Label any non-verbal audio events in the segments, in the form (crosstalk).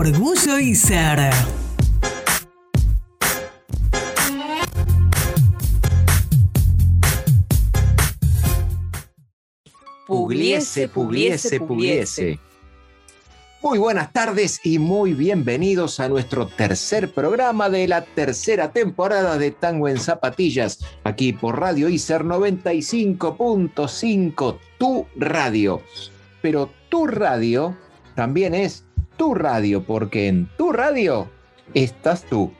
Orgullo y ser. Pugliese, pugliese, pugliese. Muy buenas tardes y muy bienvenidos a nuestro tercer programa de la tercera temporada de Tango en Zapatillas, aquí por Radio ICER 95.5, tu radio. Pero tu radio también es tu radio, porque en tu radio estás tú.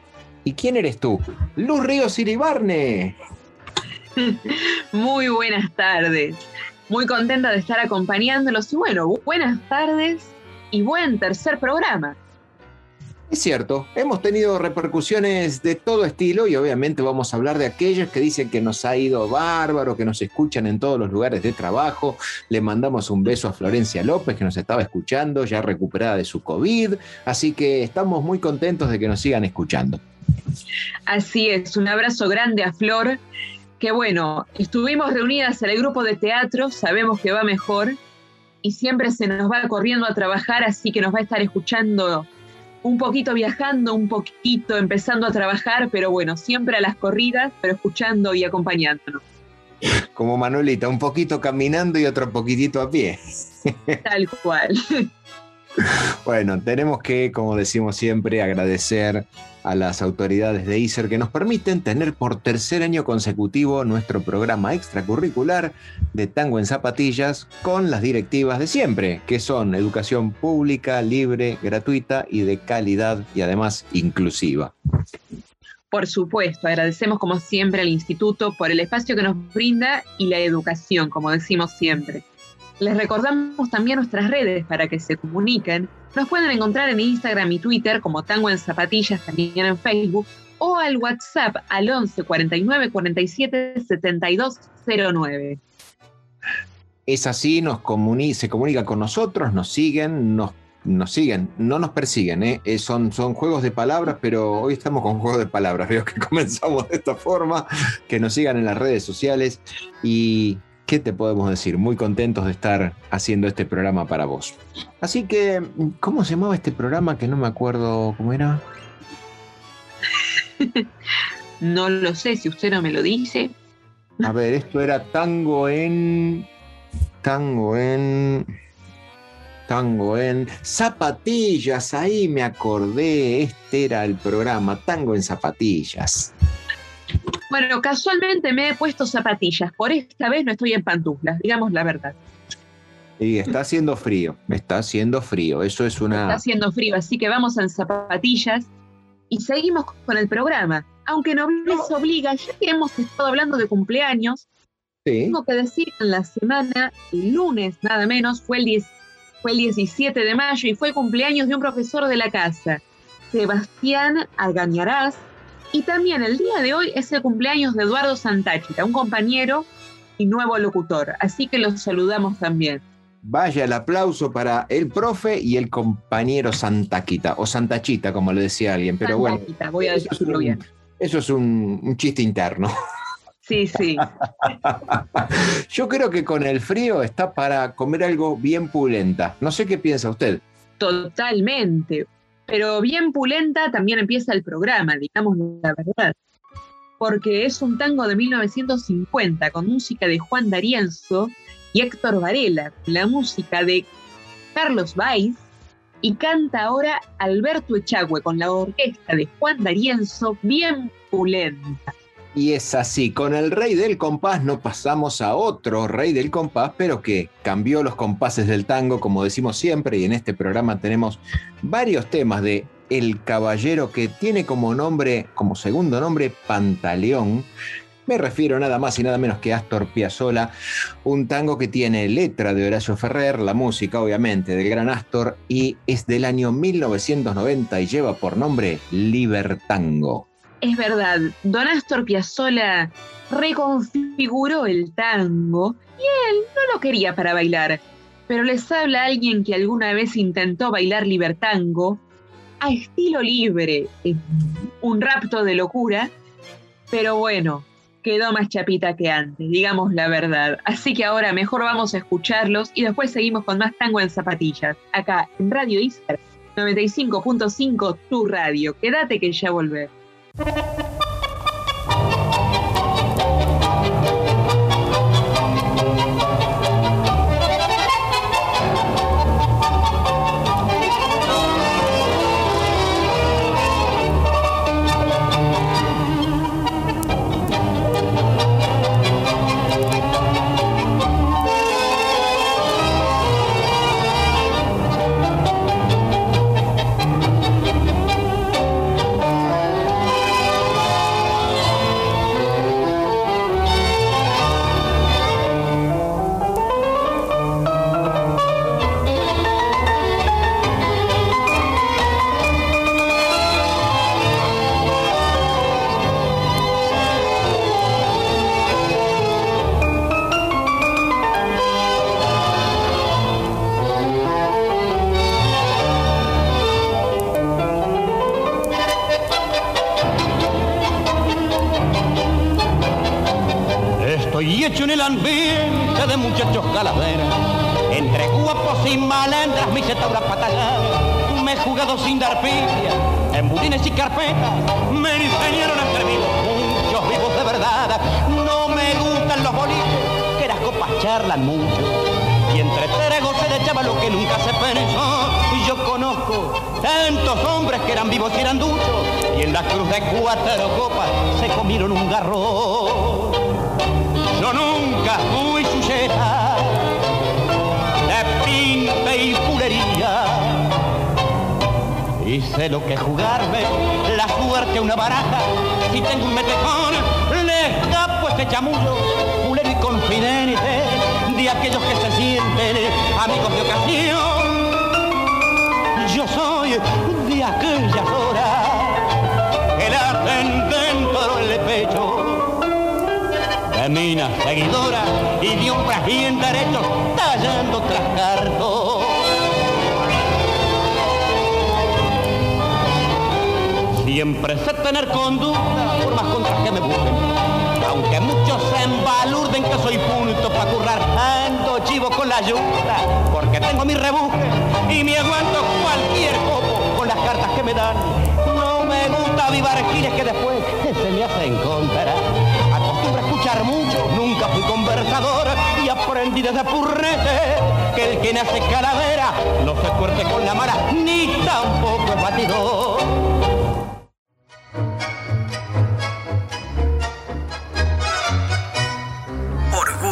¿Y quién eres tú? Luz Ríos Iribarne. (laughs) Muy buenas tardes. Muy contenta de estar acompañándolos y bueno, buenas tardes y buen tercer programa. Es cierto, hemos tenido repercusiones de todo estilo y obviamente vamos a hablar de aquellos que dicen que nos ha ido bárbaro, que nos escuchan en todos los lugares de trabajo. Le mandamos un beso a Florencia López que nos estaba escuchando, ya recuperada de su COVID, así que estamos muy contentos de que nos sigan escuchando. Así es, un abrazo grande a Flor, que bueno, estuvimos reunidas en el grupo de teatro, sabemos que va mejor y siempre se nos va corriendo a trabajar, así que nos va a estar escuchando un poquito viajando, un poquito empezando a trabajar, pero bueno, siempre a las corridas, pero escuchando y acompañándonos. Como Manuelita, un poquito caminando y otro poquitito a pie. Tal cual. (laughs) Bueno, tenemos que, como decimos siempre, agradecer a las autoridades de ICER que nos permiten tener por tercer año consecutivo nuestro programa extracurricular de tango en zapatillas con las directivas de siempre, que son educación pública, libre, gratuita y de calidad y además inclusiva. Por supuesto, agradecemos como siempre al instituto por el espacio que nos brinda y la educación, como decimos siempre. Les recordamos también nuestras redes para que se comuniquen. Nos pueden encontrar en Instagram y Twitter como Tango en Zapatillas, también en Facebook, o al WhatsApp al 11 49 47 72 09. Es así, nos se comunica con nosotros, nos siguen, nos, nos siguen, no nos persiguen, ¿eh? Eh, son, son juegos de palabras, pero hoy estamos con juegos de palabras. Veo que (laughs) comenzamos de esta forma, que nos sigan en las redes sociales y ¿qué te podemos decir? Muy contentos de estar haciendo este programa para vos. Así que, ¿cómo se llamaba este programa que no me acuerdo cómo era? (laughs) no lo sé, si usted no me lo dice. A ver, esto era tango en. Tango en. Tango en. Zapatillas, ahí me acordé. Este era el programa, Tango en Zapatillas. Bueno, casualmente me he puesto zapatillas. Por esta vez no estoy en pantuflas, digamos la verdad. Y está haciendo frío, está haciendo frío. Eso es una. Está haciendo frío, así que vamos en zapatillas y seguimos con el programa. Aunque no les obliga, ya que hemos estado hablando de cumpleaños, tengo que decir que en la semana, el lunes nada menos, fue el, fue el 17 de mayo y fue el cumpleaños de un profesor de la casa, Sebastián Algañarás, y también el día de hoy es el cumpleaños de Eduardo Santachita, un compañero y nuevo locutor. Así que los saludamos también. Vaya el aplauso para el profe y el compañero Santaquita, o Santachita, como le decía alguien. Pero bueno, voy a decirlo bien. Eso es un, chiste interno. Sí, sí. (laughs) Yo creo que con el frío está para comer algo bien pulenta. No sé qué piensa usted. Totalmente pero bien pulenta también empieza el programa, digamos la verdad, porque es un tango de 1950 con música de Juan D'Arienzo y Héctor Varela, la música de Carlos Valls, y canta ahora Alberto Echagüe con la orquesta de Juan D'Arienzo, bien pulenta. Y es así, con el rey del compás no pasamos a otro rey del compás, pero que cambió los compases del tango, como decimos siempre, y en este programa tenemos varios temas de El Caballero que tiene como nombre, como segundo nombre, Pantaleón, Me refiero nada más y nada menos que Astor Piazzolla, un tango que tiene letra de Horacio Ferrer, la música obviamente del gran Astor y es del año 1990 y lleva por nombre Libertango. Es verdad, Don Astor Piazzolla reconfiguró el tango y él no lo quería para bailar, pero les habla alguien que alguna vez intentó bailar libertango a estilo libre, un rapto de locura, pero bueno, quedó más chapita que antes, digamos la verdad. Así que ahora mejor vamos a escucharlos y después seguimos con más tango en zapatillas, acá en Radio Iser 95.5, tu radio. Quédate que ya volvemos.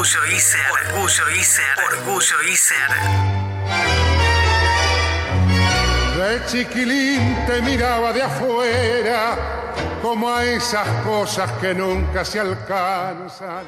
Orgullo Iser, Orgullo Iser, Orgullo Iser. De chiquilín te miraba de afuera, como a esas cosas que nunca se alcanzan.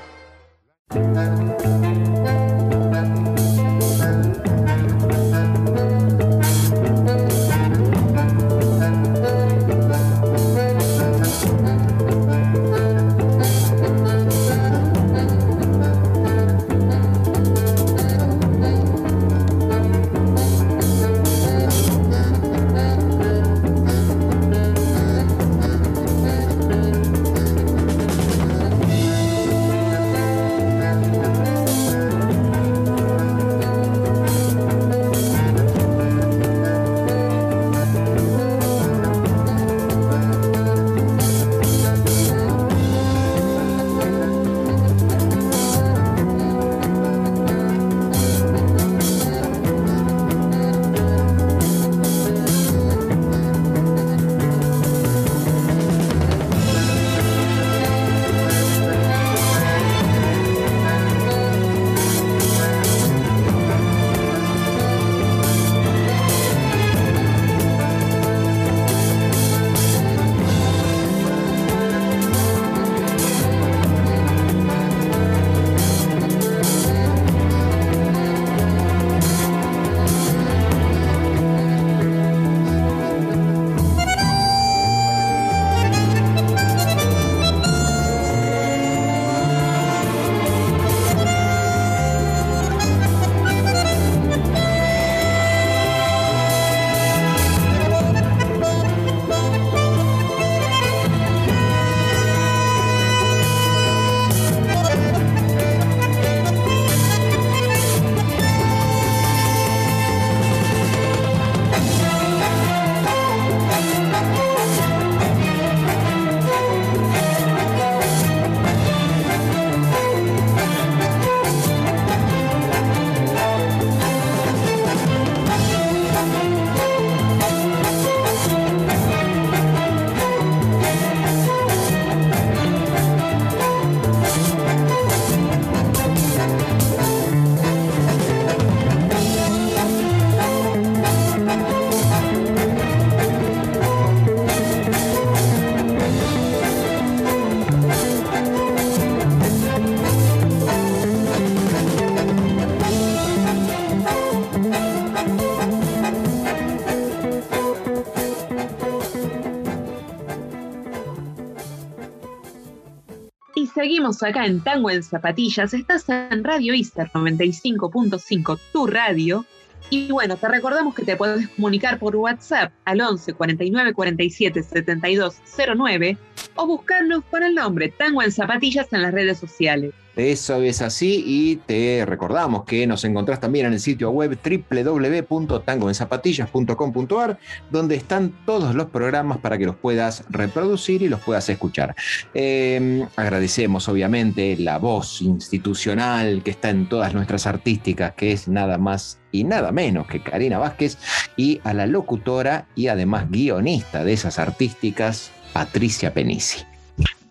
Seguimos acá en Tango en Zapatillas. Estás en Radio Iser 95.5, tu radio. Y bueno, te recordamos que te puedes comunicar por WhatsApp al 11 49 47 72 09 o buscarnos con el nombre Tango en Zapatillas en las redes sociales. Eso es así y te recordamos que nos encontrás también en el sitio web www.tangoenzapatillas.com.ar donde están todos los programas para que los puedas reproducir y los puedas escuchar. Em, agradecemos obviamente la voz institucional que está en todas nuestras artísticas, que es nada más y nada menos que Karina Vázquez, y a la locutora y además guionista de esas artísticas, Patricia Penici.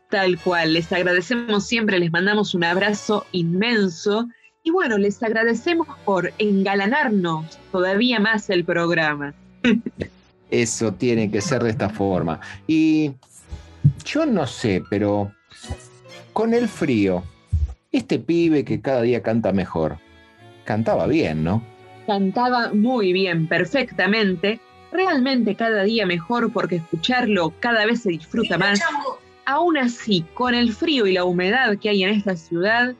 Tal cual, les agradecemos siempre, les mandamos un abrazo inmenso y bueno, les agradecemos por engalanarnos todavía más el programa. (laughs) Eso tiene que ser de esta forma. Y yo no sé, pero con el frío, este pibe que cada día canta mejor, cantaba bien, ¿no? Cantaba muy bien, perfectamente, realmente cada día mejor porque escucharlo cada vez se disfruta más. Aún así, con el frío y la humedad que hay en esta ciudad,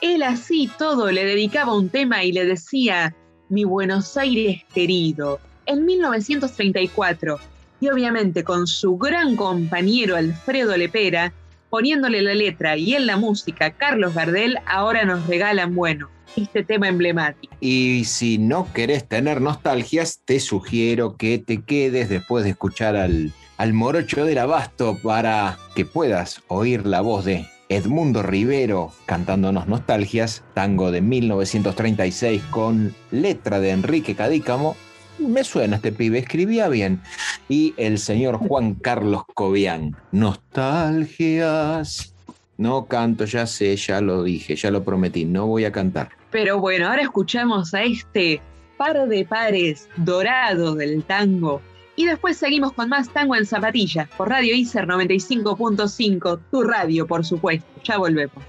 él así todo le dedicaba un tema y le decía, mi Buenos Aires querido, en 1934, y obviamente con su gran compañero Alfredo Lepera, poniéndole la letra y en la música Carlos Gardel, ahora nos regalan, bueno, este tema emblemático. Y si no querés tener nostalgias, te sugiero que te quedes después de escuchar al al morocho del abasto para que puedas oír la voz de Edmundo Rivero cantándonos Nostalgias, tango de 1936 con letra de Enrique Cadícamo. Me suena este pibe, escribía bien. Y el señor Juan Carlos Cobian, Nostalgias. No canto, ya sé, ya lo dije, ya lo prometí, no voy a cantar. Pero bueno, ahora escuchamos a este par de pares dorado del tango y después seguimos con más tango en zapatillas por Radio ICER 95.5, tu radio, por supuesto. Ya volvemos.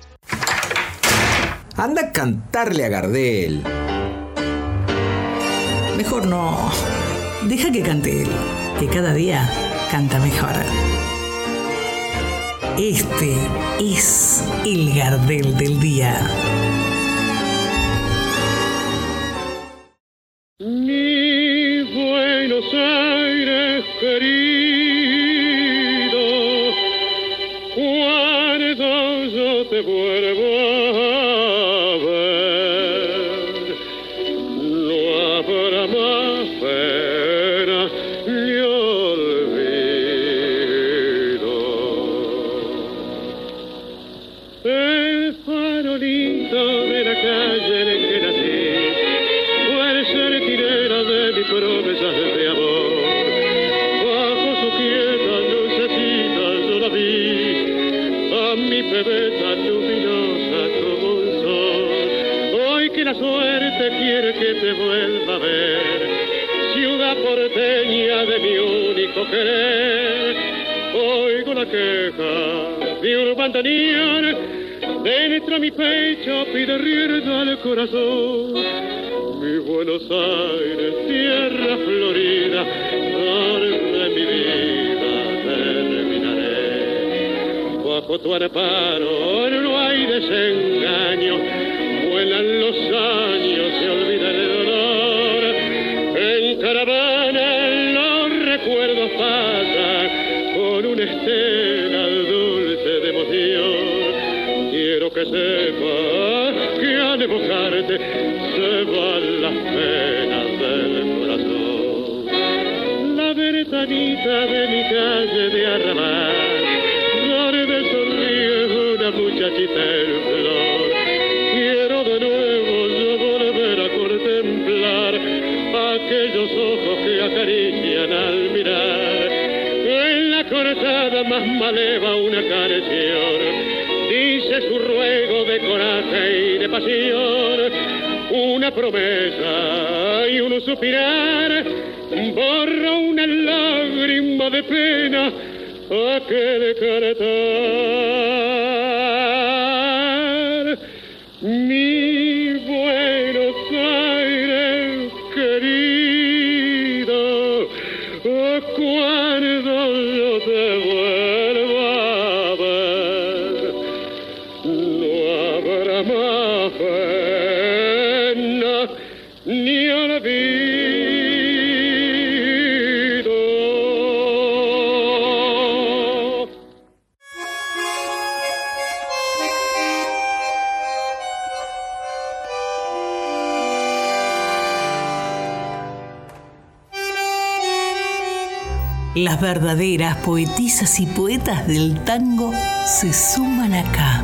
Anda a cantarle a Gardel. Mejor no. Deja que cante él, que cada día canta mejor. Este es el Gardel del día. Las verdaderas poetisas y poetas del tango se suman acá.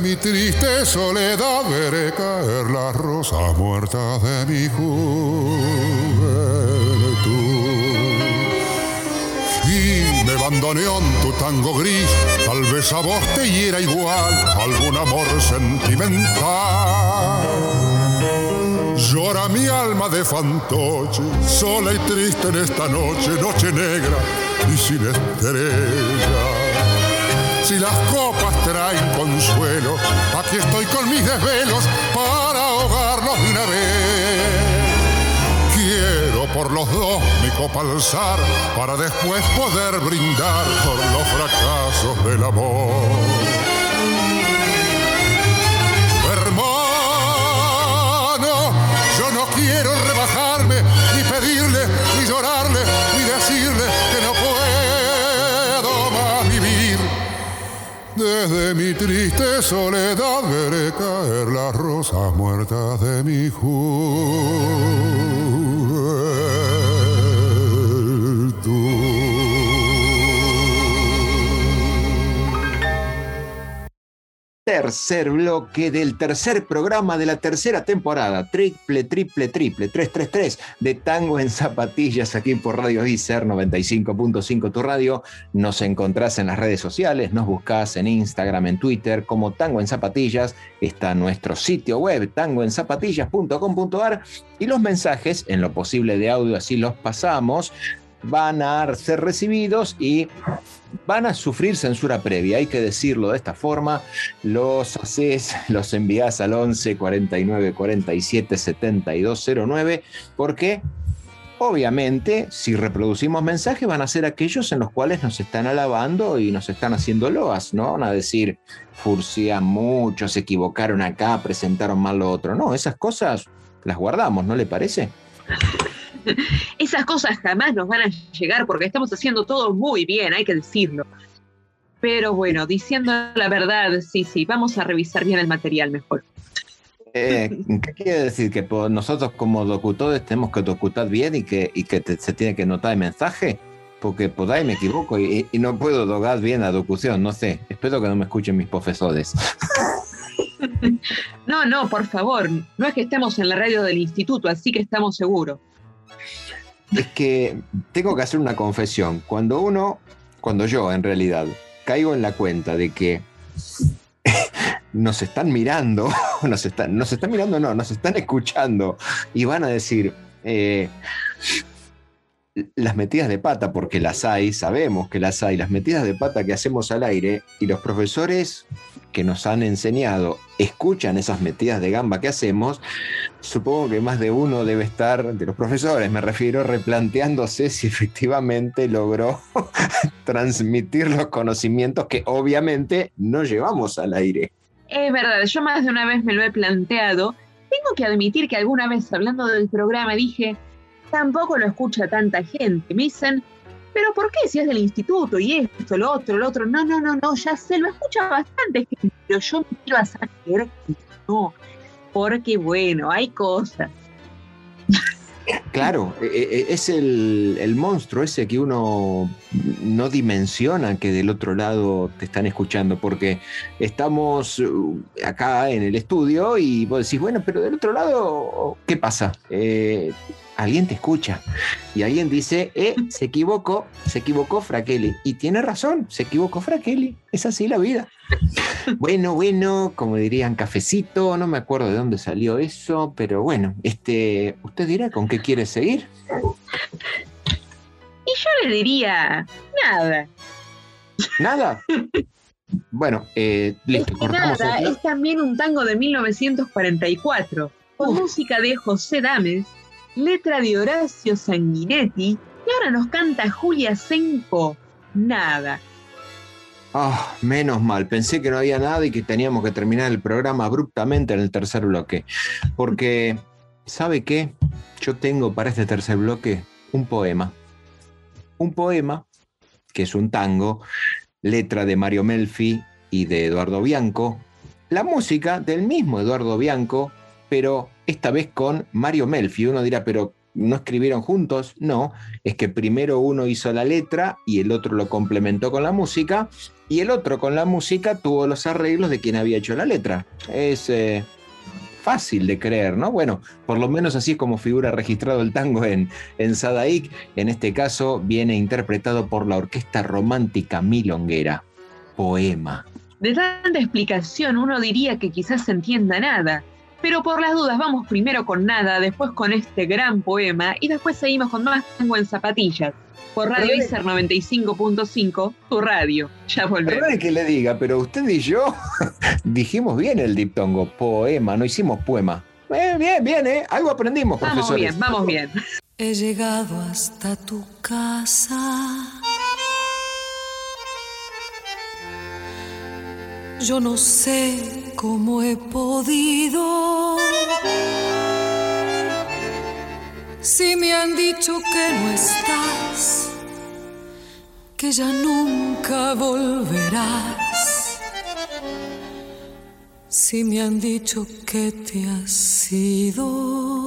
Mi triste soledad veré caer las rosas muertas de mi juventud me bandoneón tu tango gris, tal vez a vos te hiera igual algún amor sentimental. Llora mi alma de fantoche, sola y triste en esta noche, noche negra y sin estrella. Si las copas traen consuelo, aquí estoy con mis desvelos para ahogarlos de una vez por los dos mi copa alzar para después poder brindar por los fracasos del amor. Hermano, yo no quiero rebajarme, Desde mi triste soledad veré caer las rosas muertas de mi juventud. Tercer bloque del tercer programa de la tercera temporada, triple, triple, triple, 333 de Tango en Zapatillas aquí por Radio Icer 95.5 tu radio. Nos encontrás en las redes sociales, nos buscás en Instagram, en Twitter como Tango en Zapatillas, está nuestro sitio web tangoenzapatillas.com.ar y los mensajes, en lo posible de audio así los pasamos, van a ser recibidos y van a sufrir censura previa, hay que decirlo de esta forma. Los haces, los envías al 11 49 47 72 09, porque obviamente si reproducimos mensajes van a ser aquellos en los cuales nos están alabando y nos están haciendo loas, ¿no? Van a decir, furcia mucho, se equivocaron acá, presentaron mal lo otro. No, esas cosas las guardamos, ¿no le parece? (laughs) Esas cosas jamás nos van a llegar porque estamos haciendo todo muy bien, hay que decirlo. Pero bueno, diciendo la verdad, sí, sí, vamos a revisar bien el material mejor. Eh, ¿Qué quiere decir? ¿Que nosotros como locutores tenemos que locutar bien y que, y que se tiene que notar el mensaje? Porque por ahí me equivoco y, no puedo dogar bien la locución, no sé. Espero que no me escuchen mis profesores. (laughs) No, no, por favor. No es que estemos en la radio del instituto, así que estamos seguros es que tengo que hacer una confesión. Cuando uno, cuando yo en realidad, caigo en la cuenta de que (laughs) nos están mirando, (laughs) nos están, nos están mirando, no, nos están escuchando y van a decir, eh, las metidas de pata, porque las hay, sabemos que las hay, las metidas de pata que hacemos al aire y los profesores que nos han enseñado escuchan esas metidas de gamba que hacemos, supongo que más de uno debe estar, de los profesores me refiero, replanteándose si efectivamente logró (laughs) transmitir los conocimientos que obviamente no llevamos al aire. Es verdad, yo más de una vez me lo he planteado. Tengo que admitir que alguna vez hablando del programa dije, tampoco lo escucha tanta gente. Me dicen, pero ¿por qué si es del instituto y esto, lo otro, lo otro? No, no, no, no, ya sé, lo escucha bastante gente, pero yo me quiero hacer que no, porque bueno, hay cosas. Claro, e, e, e, es el, monstruo ese que uno no dimensiona que del otro lado te están escuchando, porque estamos uh, acá en el estudio y vos decís, bueno, pero del otro lado, ¿qué pasa? Eh, alguien te escucha y alguien dice, eh, se equivocó, se equivocó Frakelli. Y tiene razón, se equivocó Frakelli. Es así la vida. Bueno, bueno, como dirían cafecito, no me acuerdo de dónde salió eso, pero bueno, este, usted dirá con qué quiere seguir. Y yo le diría, nada. ¿Nada? Bueno, eh, listo. Es nada, es también un tango de 1944, con música de José Dames, letra de Horacio Sanguinetti, y ahora nos canta Julia Senco, nada. Ah, menos mal, pensé que no había nada y que teníamos que terminar el programa abruptamente en el tercer bloque. Porque, (laughs) ¿sabe qué? Yo tengo para este tercer bloque un poema. Un poema, que es un tango, letra de Mario Melfi y de Eduardo Bianco, la música del mismo Eduardo Bianco, pero esta vez con Mario Melfi. Uno dirá, pero ¿no escribieron juntos? No, es que primero uno hizo la letra y el otro lo complementó con la música y el otro con la música tuvo los arreglos de quien había hecho la letra. Es eh, fácil de creer, ¿no? Bueno, por lo menos así es como figura registrado el tango en, en Sadaik. En este caso viene interpretado por la Orquesta Romántica Milonguera. Poema. De tanta explicación uno diría que quizás se entienda nada. Pero por las dudas, vamos primero con nada, después con este gran poema y después seguimos con más tango en zapatillas. Por Radio ICER 95.5, tu radio. Ya volvemos. Perdón que le diga, pero usted y yo (laughs) dijimos bien el diptongo, poema, no hicimos poema. Eh, bien, bien, ¿eh? Algo aprendimos, vamos Vamos bien, vamos bien. He llegado hasta tu casa. Yo no sé cómo he podido si me han dicho que no estás, que ya nunca volverás. Si me han dicho que te has ido.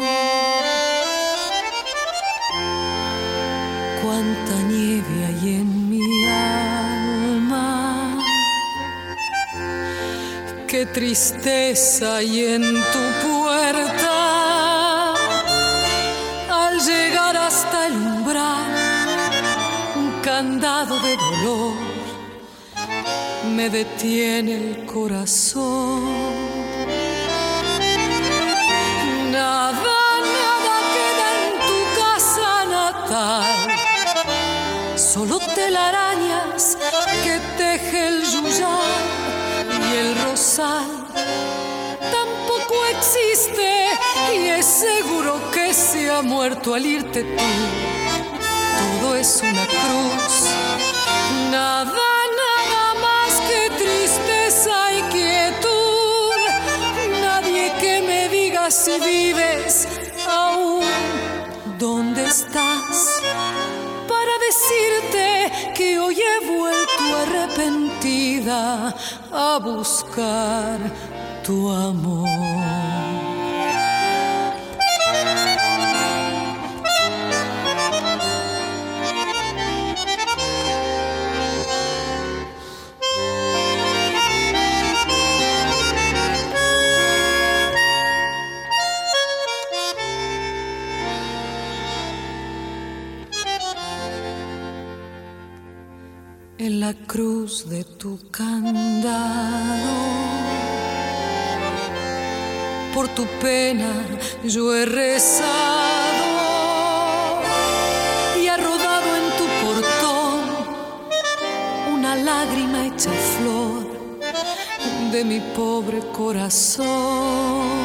Cuánta nieve hay en Qué tristeza hay en tu puerta. Llegar hasta el umbral, un candado de dolor me detiene el corazón. Nada, nada queda en tu casa natal, solo telarañas que teje el yuyal el rosal tampoco existe y es seguro que se ha muerto al irte tú. Todo es una cruz, nada, nada más que tristeza y quietud. Nadie que me diga si vives aún, ¿dónde estás? Decirte que hoy he vuelto arrepentida a buscar tu amor. de tu candado. Por tu pena yo he rezado y ha rodado en tu portón una lágrima hecha flor de mi pobre corazón.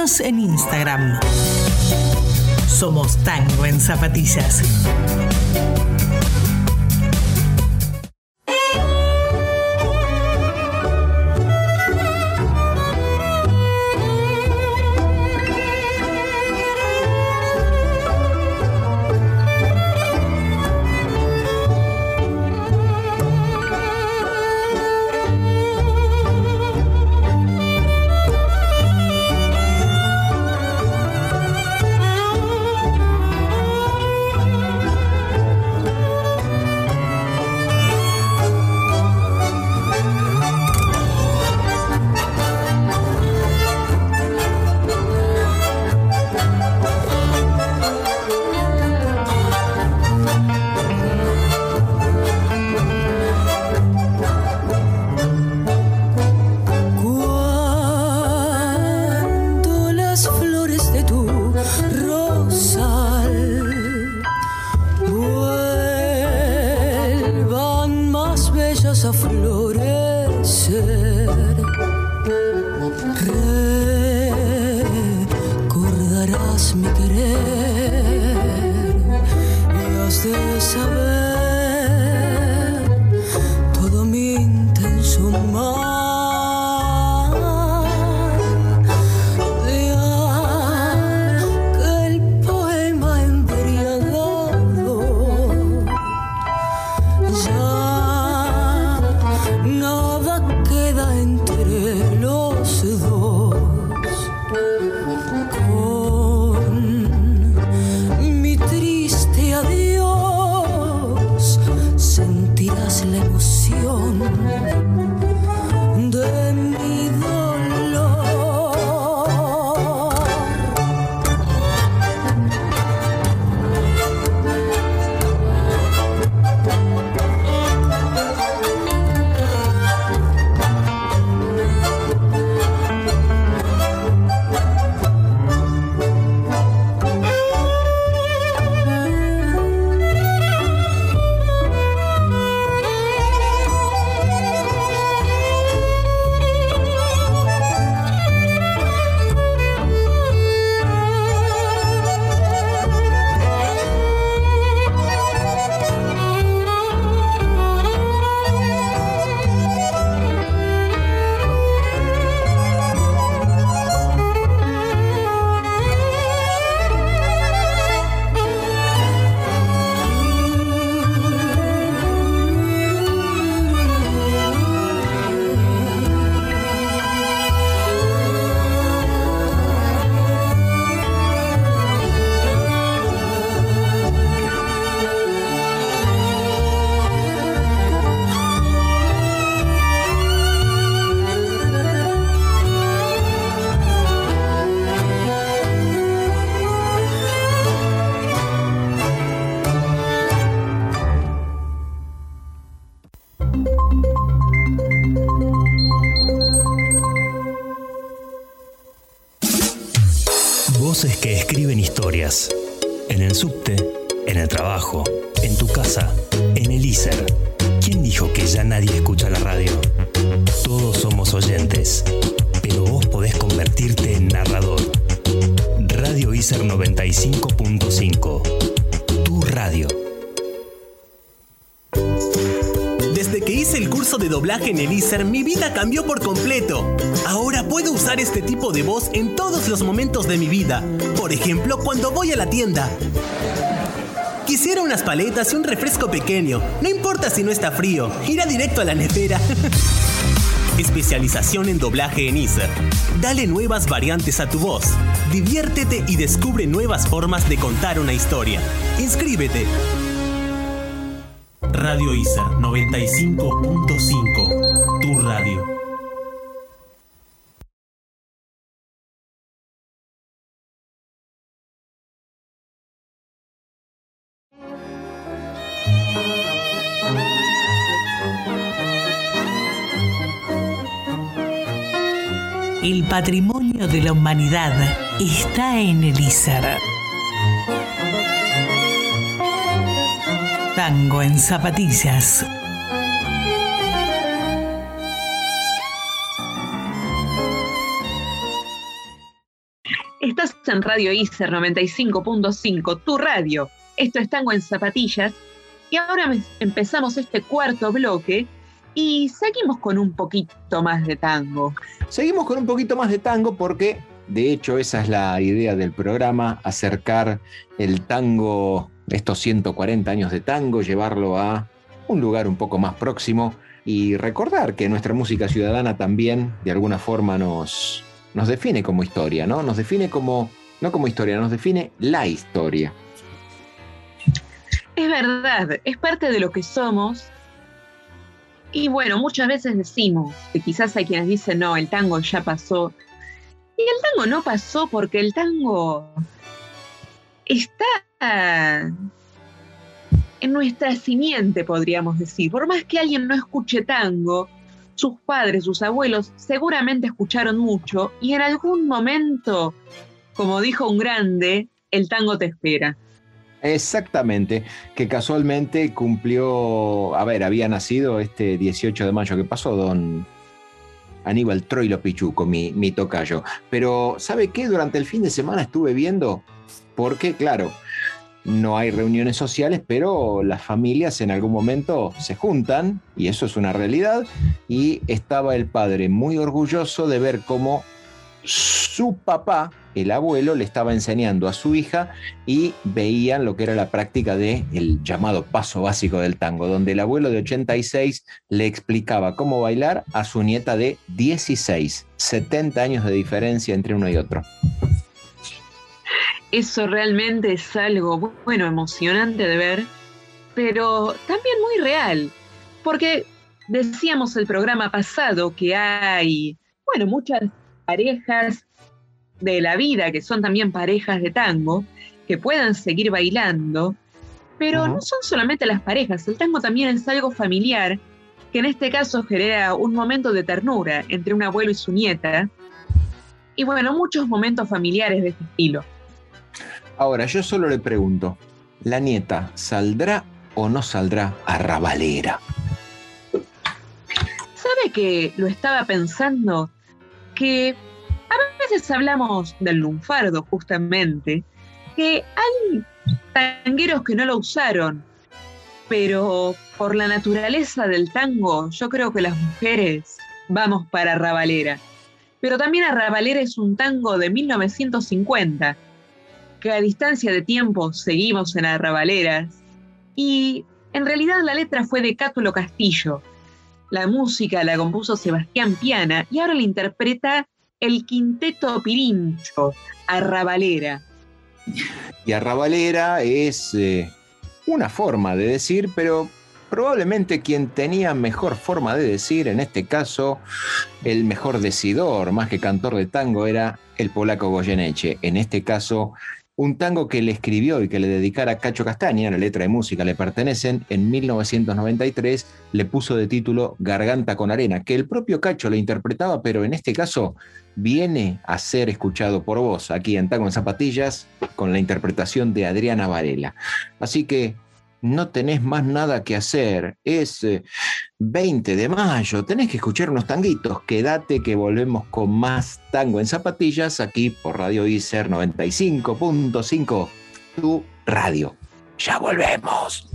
En Instagram. Somos Tango en Zapatillas. Momentos de mi vida. Por ejemplo, cuando voy a la tienda. Quisiera unas paletas y un refresco pequeño. No importa si no está frío, irá directo a la nevera. (laughs) Especialización en doblaje en ISER. Dale nuevas variantes a tu voz. Diviértete y descubre nuevas formas de contar una historia. Inscríbete. Radio ISER 95.5. Tu radio. Patrimonio de la humanidad está en el ISER. Tango en zapatillas. Estás en Radio ICER 95.5, tu radio. Esto es Tango en Zapatillas. Y ahora empezamos este cuarto bloque y seguimos con un poquito más de tango. Seguimos con un poquito más de tango porque, de hecho, esa es la idea del programa, acercar el tango estos 140 años de tango, llevarlo a un lugar un poco más próximo y recordar que nuestra música ciudadana también de alguna forma nos, nos define como historia, ¿no? Nos define como, no como historia, nos define la historia. Es verdad, es parte de lo que somos. Y bueno, muchas veces decimos que quizás hay quienes dicen, no, el tango ya pasó. Y el tango no pasó porque el tango está en nuestra simiente, podríamos decir. Por más que alguien no escuche tango, sus padres, sus abuelos seguramente escucharon mucho y en algún momento, como dijo un grande, el tango te espera. Exactamente, que casualmente cumplió, a ver, había nacido este 18 de mayo que pasó, don Aníbal Troilo Pichuco, mi, mi tocayo. Pero, ¿sabe qué? Durante el fin de semana estuve viendo, porque, claro, no hay reuniones sociales, pero las familias en algún momento se juntan, y eso es una realidad, y estaba el padre muy orgulloso de ver cómo su papá, el abuelo, le estaba enseñando a su hija y veían lo que era la práctica del el llamado paso básico del tango, donde el abuelo de 86 le explicaba cómo bailar a su nieta de 16, 70 años de diferencia entre uno y otro. Eso realmente es algo, bueno, emocionante de ver, pero también muy real, porque decíamos el programa pasado que hay, bueno, muchas parejas de la vida que son también parejas de tango, que puedan seguir bailando, pero no son solamente las parejas, el tango también es algo familiar, que en este caso genera un momento de ternura entre un abuelo y su nieta, y bueno, muchos momentos familiares de este estilo. Ahora, yo solo le pregunto, ¿la nieta saldrá o no saldrá a Rabalera? ¿Sabe que lo estaba pensando? Que a veces hablamos del lunfardo justamente, que hay tangueros que no lo usaron, pero por la naturaleza del tango, yo creo que las mujeres vamos para Rabalera. Pero también a Rabalera es un tango de 1950 que a distancia de tiempo seguimos en Arrabaleras. Y en realidad la letra fue de Cátulo Castillo. La música la compuso Sebastián Piana y ahora la interpreta el quinteto Pirincho, Arrabalera. Y Arrabalera es eh, una forma de decir, pero probablemente quien tenía mejor forma de decir, en este caso, el mejor decidor, más que cantor de tango, era el polaco Goyeneche. En este caso, un tango que le escribió y que le dedicara Cacho Castaña, la letra de música le pertenecen, en 1993 le puso de título Garganta con Arena, que el propio Cacho lo interpretaba, pero en este caso viene a ser escuchado por vos aquí en Tango en Zapatillas con la interpretación de Adriana Varela. Así que no tenés más nada que hacer. Es 20 eh, de mayo, tenés que escuchar unos tanguitos. Quédate que volvemos con más tango en zapatillas aquí por Radio ICER 95.5, tu radio. Ya volvemos.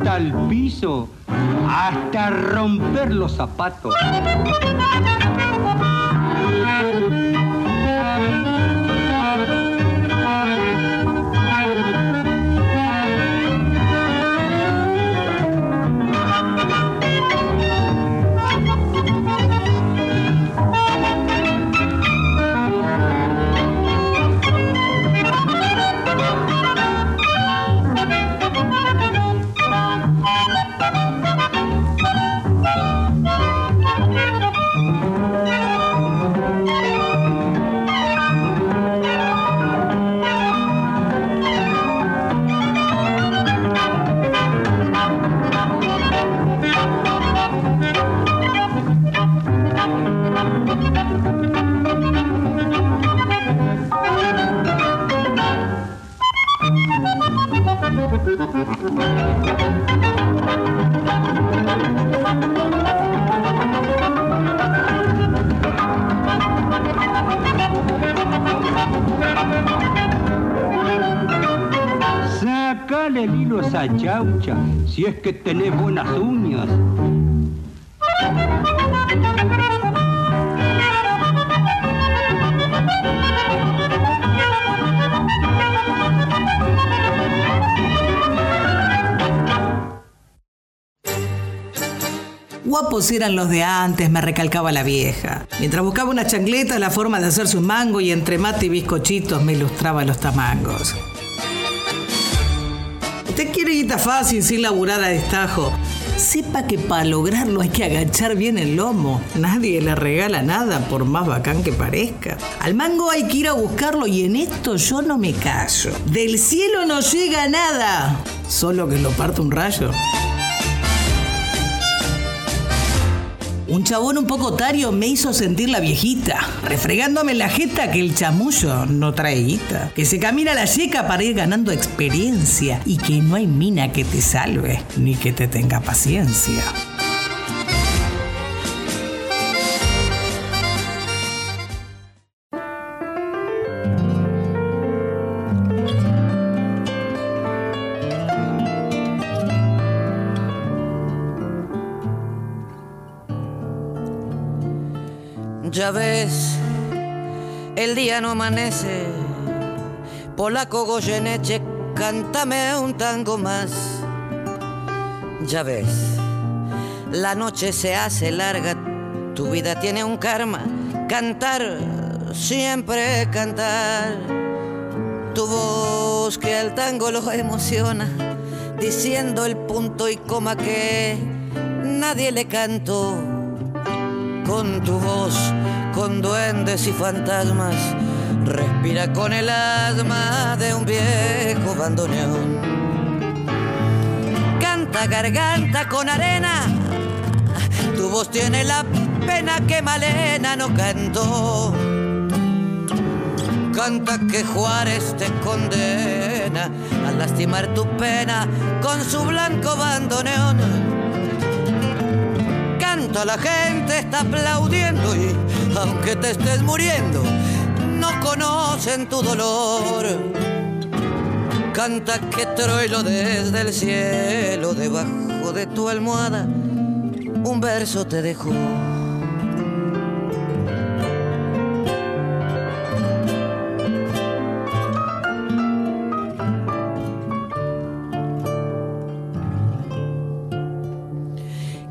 Viruta al piso hasta romper los zapatos. Si es que tenés buenas uñas. Guapos eran los de antes, me recalcaba la vieja. Mientras buscaba una chancleta, la forma de hacerse un mango y entre mate y bizcochitos me ilustraba los tamangos. Usted quiere guita fácil sin laburar a destajo. Sepa que para lograrlo hay que agachar bien el lomo. Nadie le regala nada por más bacán que parezca. Al mango hay que ir a buscarlo y en esto yo no me callo. Del cielo no llega nada. Solo que lo parte un rayo. Un chabón un poco tario me hizo sentir la viejita, refregándome la jeta que el chamullo no trae guita, que se camina la yeca para ir ganando experiencia y que no hay mina que te salve ni que te tenga paciencia. Ves, el día no amanece. Polaco Goyeneche, cántame un tango más. Ya ves, la noche se hace larga, tu vida tiene un karma. Cantar, siempre cantar. Tu voz que al tango lo emociona, diciendo el punto y coma que nadie le cantó con tu voz, con duendes y fantasmas. Respira con el asma de un viejo bandoneón. Canta garganta con arena, tu voz tiene la pena que Malena no cantó. Canta que Juárez te condena a lastimar tu pena con su blanco bandoneón La gente, está aplaudiendo y aunque te estés muriendo, no conocen tu dolor. Canta que troilo desde el cielo, debajo de tu almohada, un verso te dejó.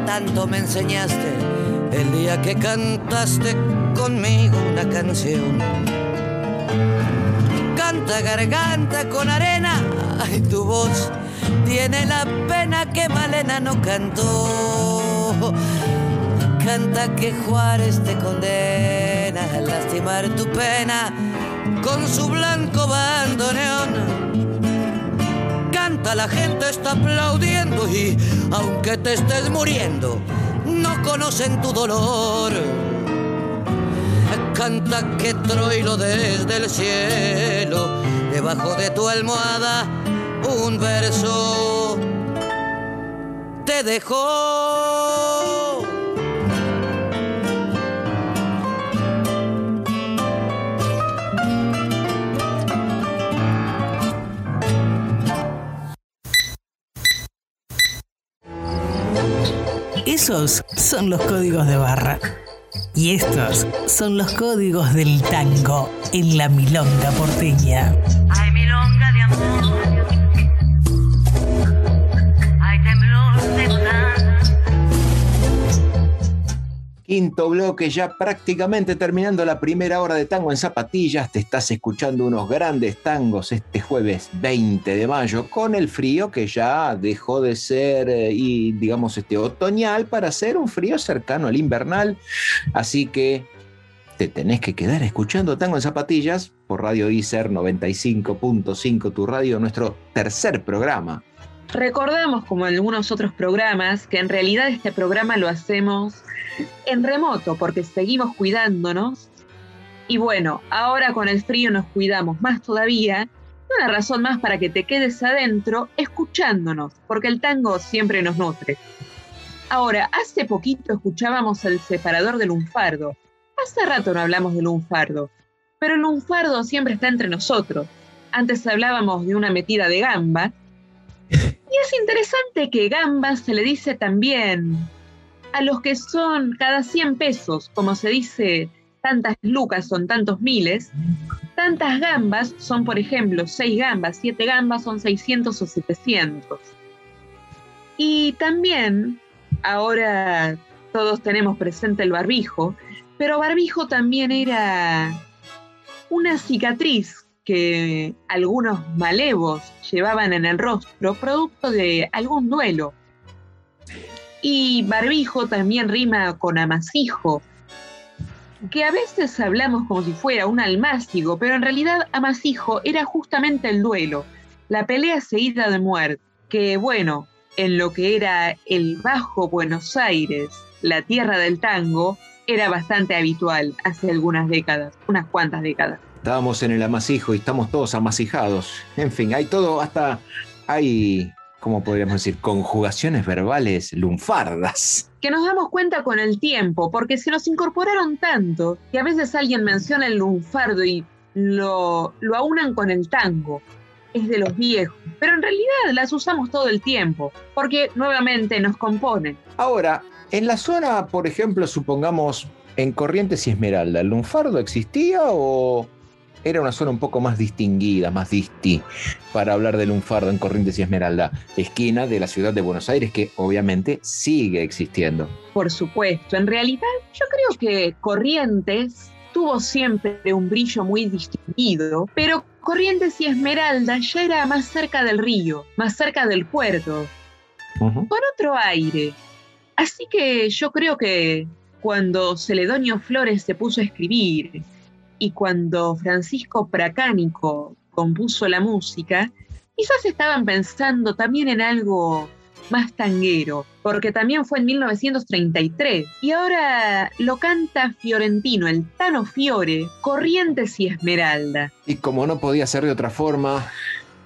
Tanto me enseñaste el día que cantaste conmigo una canción. Canta garganta con arena, ay tu voz tiene la pena que Malena no cantó. Canta que Juárez te condena a lastimar tu pena con su blanco bandoneón la gente está aplaudiendo y aunque te estés muriendo, no conocen tu dolor. Canta que troilo desde el cielo, debajo de tu almohada, un verso te dejó. Esos son los códigos de barra. Y estos son los códigos del tango en la milonga porteña. Quinto bloque, ya prácticamente terminando la primera hora de tango en zapatillas. Te estás escuchando unos grandes tangos este jueves 20 de mayo, con el frío que ya dejó de ser, eh, y digamos, este otoñal para ser un frío cercano al invernal. Así que te tenés que quedar escuchando Tango en Zapatillas por Radio ICER 95.5, tu radio, nuestro tercer programa. Recordamos, como en algunos otros programas, que en realidad este programa lo hacemos en remoto porque seguimos cuidándonos. Y bueno, ahora con el frío nos cuidamos más todavía. Una razón más para que te quedes adentro escuchándonos, porque el tango siempre nos nutre. Ahora, hace poquito escuchábamos el separador del lunfardo. Hace rato no hablamos del lunfardo, pero el lunfardo siempre está entre nosotros. Antes hablábamos de una metida de gamba. (laughs) Y es interesante que gamba se le dice también a los que son cada 100 pesos, como se dice, tantas lucas son tantos miles, tantas gambas son, por ejemplo, 6 gambas, 7 gambas son 600 o 700. Y también, ahora todos tenemos presente el barbijo, pero barbijo también era una cicatriz que algunos malevos llevaban en el rostro producto de algún duelo y barbijo también rima con amasijo, que a veces hablamos como si fuera un almácigo, pero en realidad amasijo era justamente el duelo, la pelea seguida de muerte, que bueno, en lo que era el Bajo Buenos Aires, la tierra del tango, era bastante habitual hace algunas décadas, unas cuantas décadas. Estábamos en el amasijo y estamos todos amasijados. En fin, hay todo, hasta hay ¿cómo podríamos decir? Conjugaciones verbales lunfardas. Que nos damos cuenta con el tiempo, porque se nos incorporaron tanto que a veces alguien menciona el lunfardo y lo, lo aunan con el tango. Es de los viejos, pero en realidad las usamos todo el tiempo, porque nuevamente nos componen. Ahora, en la zona, por ejemplo, supongamos en Corrientes y Esmeralda, ¿el lunfardo existía o era una zona un poco más distinguida, más disti, para hablar de lunfardo en Corrientes y Esmeralda, esquina de la ciudad de Buenos Aires, que obviamente sigue existiendo. Por supuesto, en realidad yo creo que Corrientes tuvo siempre un brillo muy distinguido, pero Corrientes y Esmeralda ya era más cerca del río, más cerca del puerto, con otro aire. Así que yo creo que cuando Celedonio Flores se puso a escribir y cuando Francisco Pracánico compuso la música, quizás estaban pensando también en algo más tanguero, porque también fue en 1933 y ahora lo canta Fiorentino, el Tano Fiore, Corrientes y Esmeralda. Y como no podía ser de otra forma,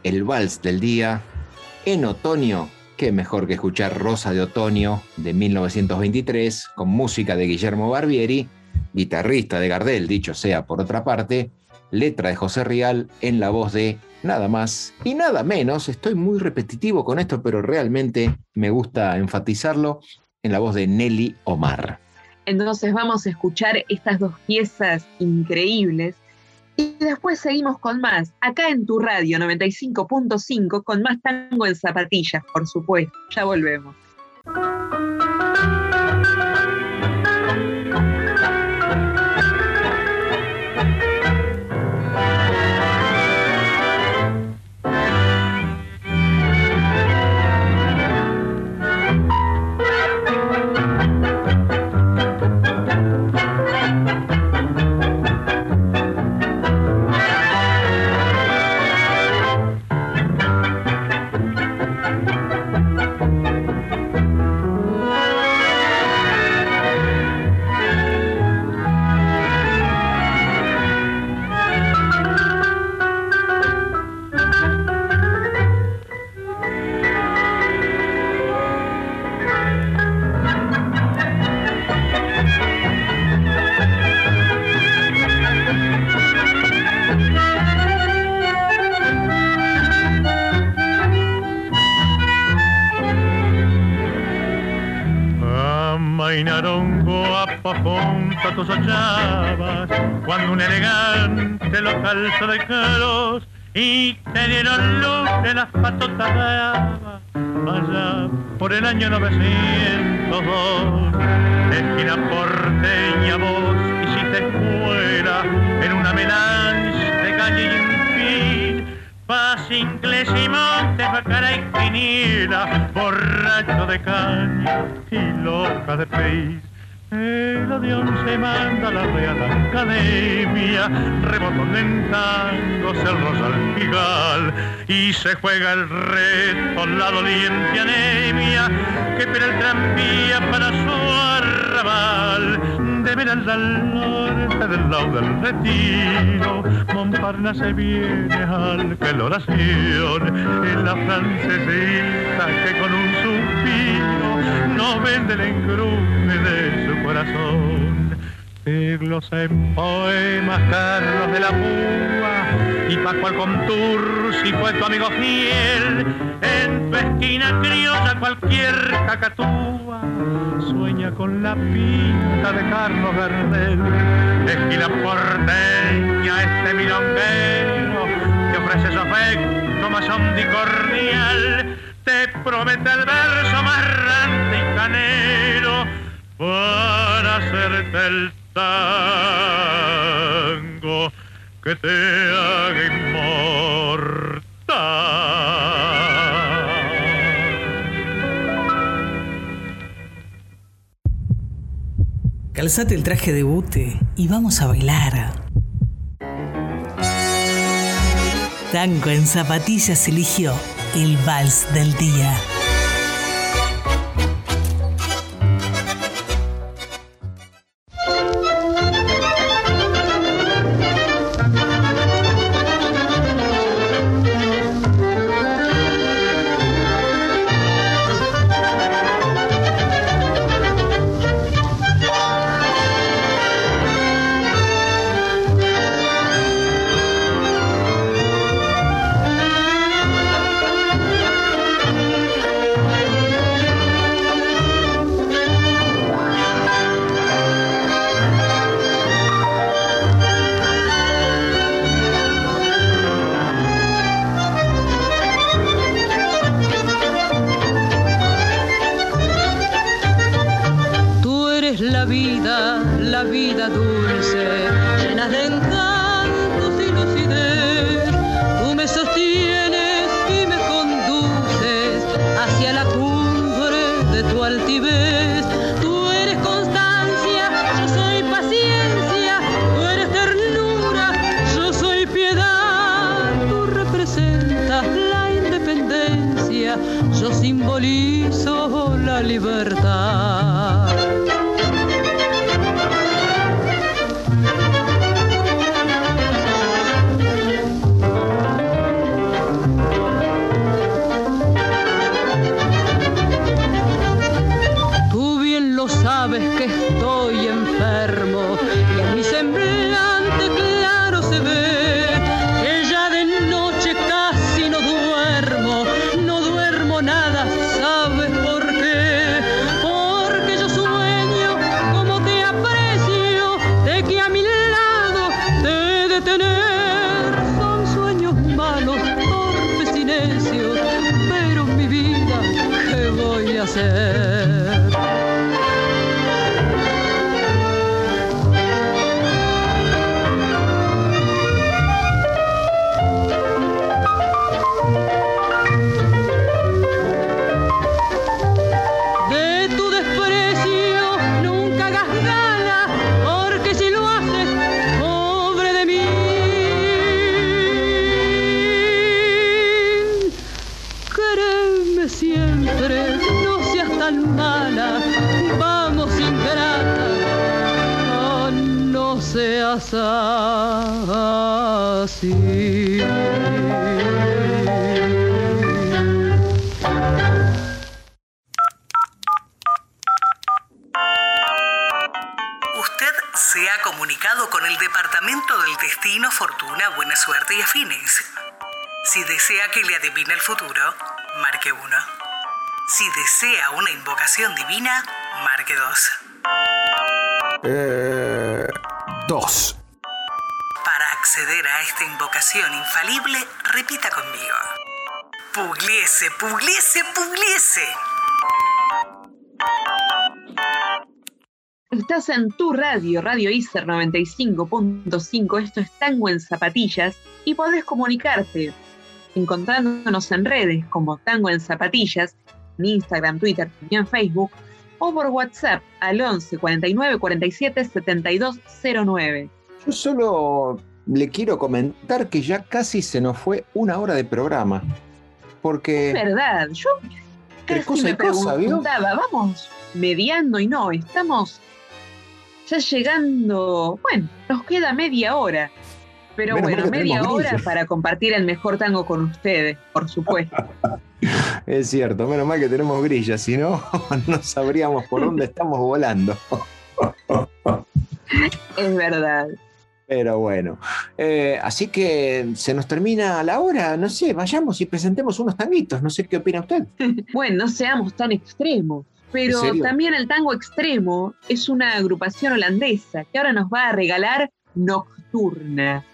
el vals del día, en otoño, qué mejor que escuchar Rosa de Otoño de 1923 con música de Guillermo Barbieri, guitarrista de Gardel, dicho sea por otra parte, letra de José Rial en la voz de nada más y nada menos, estoy muy repetitivo con esto, pero realmente me gusta enfatizarlo, en la voz de Nelly Omar. Entonces vamos a escuchar estas dos piezas increíbles y después seguimos con más, acá en tu radio 95.5, con más tango en zapatillas, por supuesto. Ya volvemos. Cuando un elegante lo calza de caros y te dieron luz de las patotas de allá por el año 902. Esquina porteña vos hiciste escuela en una melange de calle y fin. Paz inglés y montes, bacara y quiniela, borracho de caña y loca de pez. El avión se manda a la Real Academia, rebotón en tangos el rosal figal, y se juega el reto la doliente anemia, que espera el tranvía para su arrabal, de ver al norte del lado del retiro, Montparnasse viene al que la oración, en la francesita que con un suspiro no vende el encruce de corazón. Siglos en poemas, Carlos de la Púa y Pascual Contur, si fue tu amigo fiel, en tu esquina criolla cualquier cacatúa sueña con la pinta de Carlos Gardel, esquina porteña, este milonguero que ofrece su afecto más cordial, te promete el verso más rante y canero para hacerte el tango que te haga inmortal. Calzate el traje de bute y vamos a bailar. Tango en zapatillas eligió el vals del día. Marque 2. Eh, dos. Para acceder a esta invocación infalible, repita conmigo. Pugliese, pugliese, pugliese. Estás en tu radio, Radio ICER 95.5. Esto es Tango en Zapatillas y podés comunicarte encontrándonos en redes como Tango en Zapatillas, en Instagram, Twitter y en Facebook, o por WhatsApp al 11 49 47 72 09. Yo solo le quiero comentar que ya casi se nos fue una hora de programa. Porque. Es verdad, yo casi cosa me preguntaba, vamos mediando y no, estamos ya llegando, bueno, nos queda media hora. Pero Menos bueno, media hora para compartir el mejor tango con ustedes, por supuesto. (laughs) Es cierto, menos mal que tenemos grillas, si no, (laughs) no sabríamos por dónde estamos volando. (laughs) es verdad. Pero bueno, eh, así que se nos termina la hora, no sé, vayamos y presentemos unos tanguitos, no sé qué opina usted. Bueno, no seamos tan extremos. Pero también el tango extremo es una agrupación holandesa que ahora nos va a regalar Nocturna.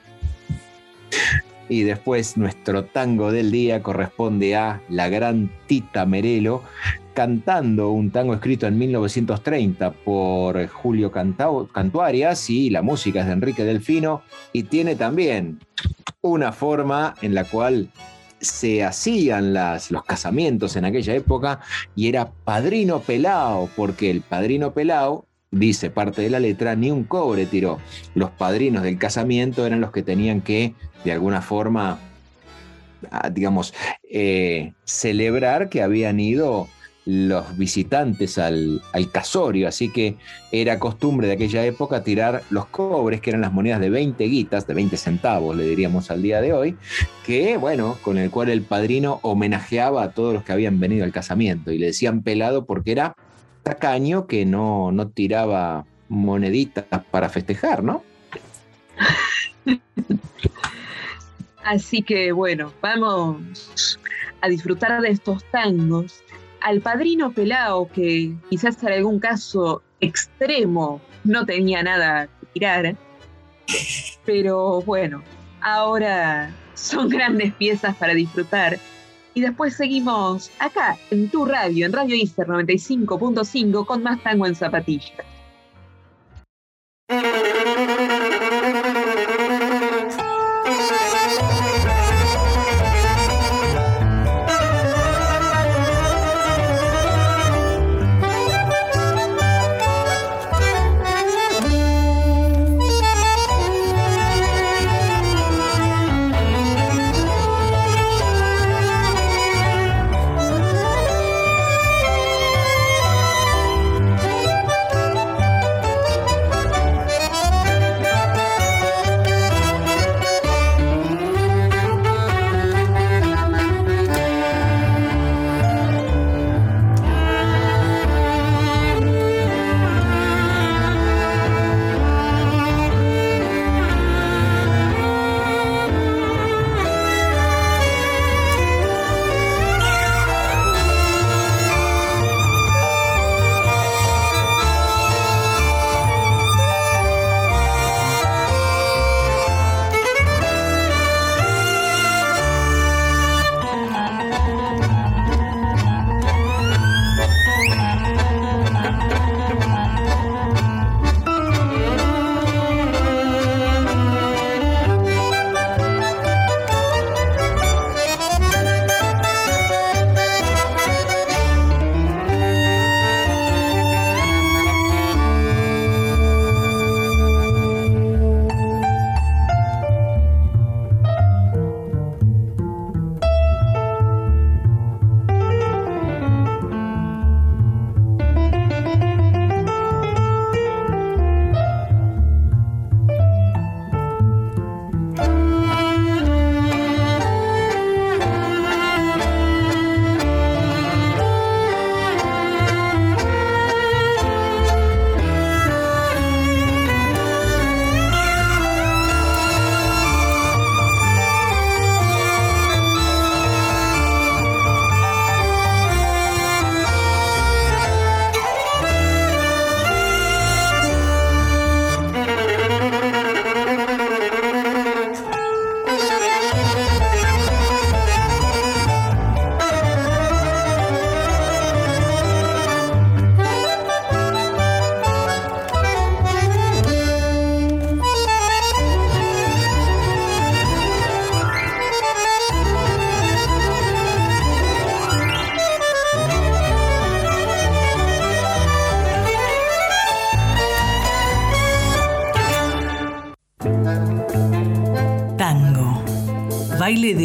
Y después nuestro tango del día corresponde a la gran Tita Merelo, cantando un tango escrito en 1930 por Julio Cantuarias y la música es de Enrique Delfino y tiene también una forma en la cual se hacían los casamientos en aquella época y era padrino pelao, porque el padrino pelao, dice parte de la letra, ni un cobre tiró. Los padrinos del casamiento eran los que tenían que, de alguna forma, ah, digamos, eh, celebrar que habían ido los visitantes al, al casorio, así que era costumbre de aquella época tirar los cobres, que eran las monedas de 20 guitas, de 20 centavos, le diríamos al día de hoy, que bueno, con el cual el padrino homenajeaba a todos los que habían venido al casamiento y le decían pelado porque era tacaño que no, no tiraba moneditas para festejar, ¿no? Así que bueno, vamos a disfrutar de estos tangos. Al padrino Pelao, que quizás en algún caso extremo no tenía nada que tirar, pero bueno, ahora son grandes piezas para disfrutar. Y después seguimos acá, en tu radio, en Radio Icer 95.5, con más tango en zapatillas.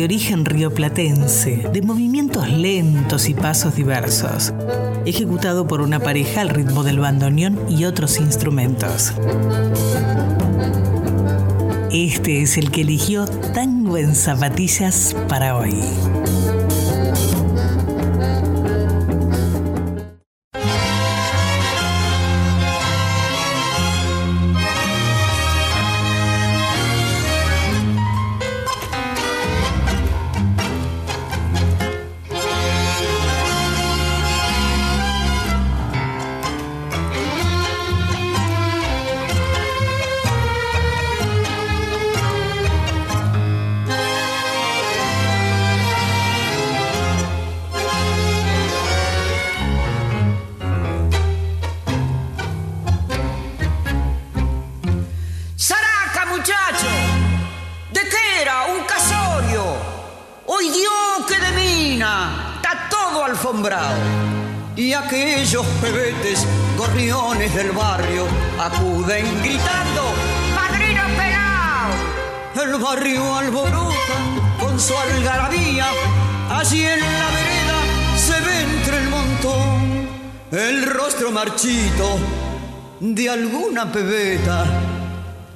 Origen rioplatense, de movimientos lentos y pasos diversos, ejecutado por una pareja al ritmo del bandoneón y otros instrumentos. Este es el que eligió Tango en Zapatillas para hoy.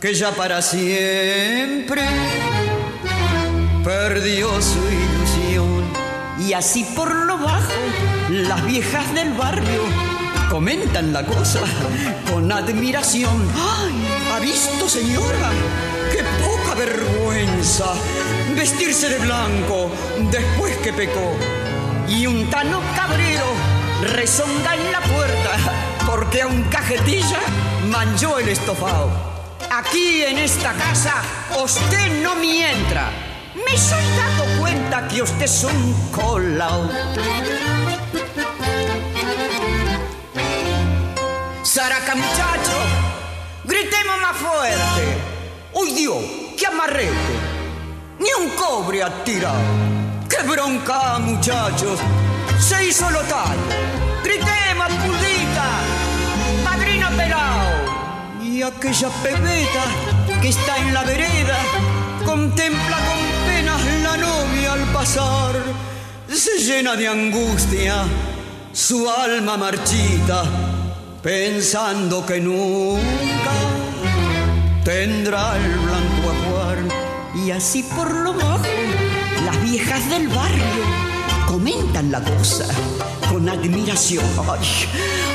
Que ya para siempre perdió su ilusión. Y así por lo bajo, las viejas del barrio comentan la cosa con admiración. ¡Ay! ¿Ha visto, señora? ¡Qué poca vergüenza! Vestirse de blanco después que pecó. Y un tano cabrero rezonga en la puerta porque a un cajetilla manchó el estofado. Aquí en esta casa usted no me entra. Me soy dado cuenta que usted es un colao. Saraca muchacho, gritemos más fuerte. ¡Uy Dios! ¡Qué amarrete! Ni un cobre ha tirado. ¡Qué bronca, muchachos! Se hizo lo tal. Gritemos. Aquella pebeta que está en la vereda contempla con penas la novia al pasar. Se llena de angustia su alma marchita, pensando que nunca tendrá el blanco ajuar. Y así por lo bajo, las viejas del barrio comentan la cosa con admiración.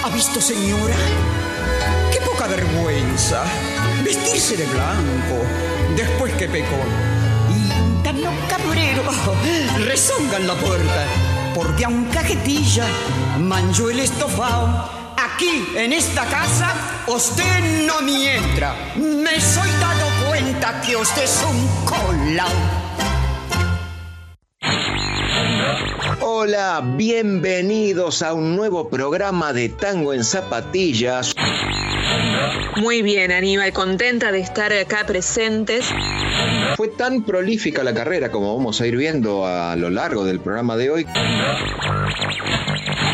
¿Ha visto, señora? Vergüenza vestirse de blanco después que pecó. Y tan cabrero rezongan la puerta porque a un cajetilla manchó el estofado. Aquí, en esta casa, usted no me entra. Me soy dado cuenta que usted es un colao. Hola, bienvenidos a un nuevo programa de Tango en Zapatillas. Muy bien, Aníbal, contenta de estar acá presentes. Fue tan prolífica la carrera como vamos a ir viendo a lo largo del programa de hoy.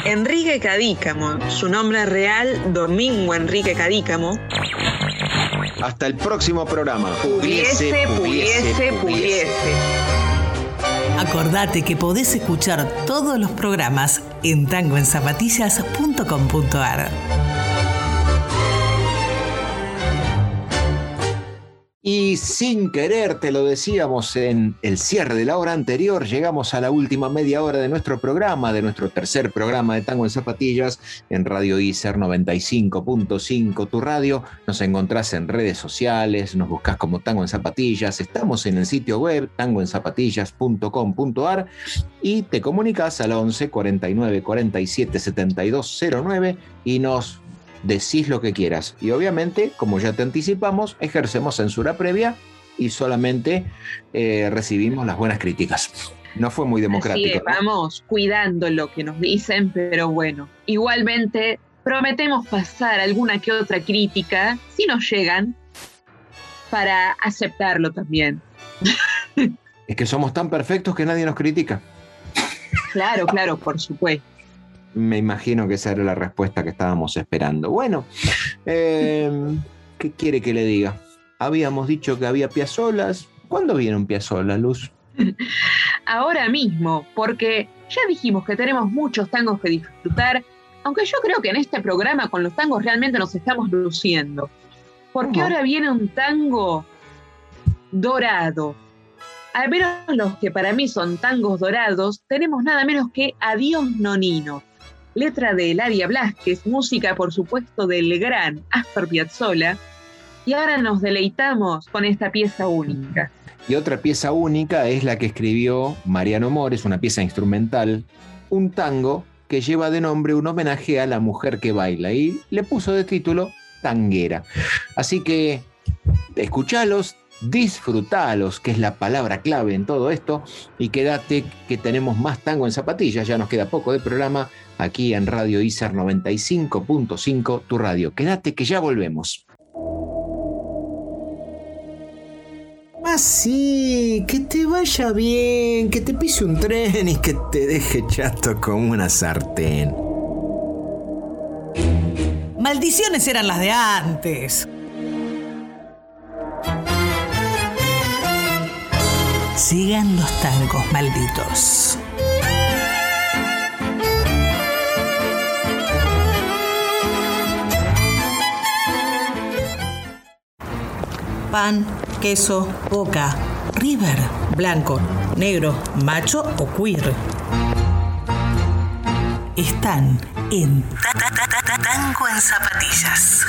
Enrique Cadícamo, su nombre real, Domingo Enrique Cadícamo. Hasta el próximo programa. Pudiese, pudiese, pudiese. Acordate que podés escuchar todos los programas en tangoenzapatillas.com.ar. Y sin querer, te lo decíamos en el cierre de la hora anterior, llegamos a la última media hora de nuestro programa, de nuestro tercer programa de Tango en Zapatillas, en Radio ICER 95.5, tu radio. Nos encontrás en redes sociales, nos buscas como Tango en Zapatillas, estamos en el sitio web tangoenzapatillas.com.ar y te comunicas al 11 49 47 72 09 y nos decís lo que quieras. Y obviamente, como ya te anticipamos, ejercemos censura previa y solamente eh, recibimos las buenas críticas. No fue muy democrático. vamos cuidando lo que nos dicen, pero bueno, igualmente prometemos pasar alguna que otra crítica, si nos llegan, para aceptarlo también. Es que somos tan perfectos que nadie nos critica. Claro, claro, por supuesto me imagino que esa era la respuesta que estábamos esperando. Bueno, em, ¿qué quiere que le diga? Habíamos dicho que había piazolas. ¿Cuándo vieron piazolas, Luz? (laughs) Ahora mismo, porque ya dijimos que tenemos muchos tangos que disfrutar, aunque yo creo que en este programa con los tangos realmente nos estamos luciendo. Porque ahora viene un tango dorado. Al menos los que para mí son tangos dorados, tenemos nada menos que Adiós Nonino. Letra de Eladia Blasquez, música por supuesto del gran Astor Piazzolla. Y ahora nos deleitamos con esta pieza única. Y otra pieza única es la que escribió Mariano Mores, una pieza instrumental, un tango que lleva de nombre un homenaje a la mujer que baila y le puso de título Tanguera. Así que escuchalos, disfrutalos, que es la palabra clave en todo esto, y quédate que tenemos más tango en zapatillas, ya nos queda poco de programa aquí en Radio ICER 95.5, tu radio. Quédate que ya volvemos. Así, que te vaya bien, que te pise un tren y que te deje chato como una sartén. Maldiciones eran las de antes. Sigan los tangos malditos. Pan, queso, boca, river, blanco, negro, macho o queer. Están en Tango en zapatillas.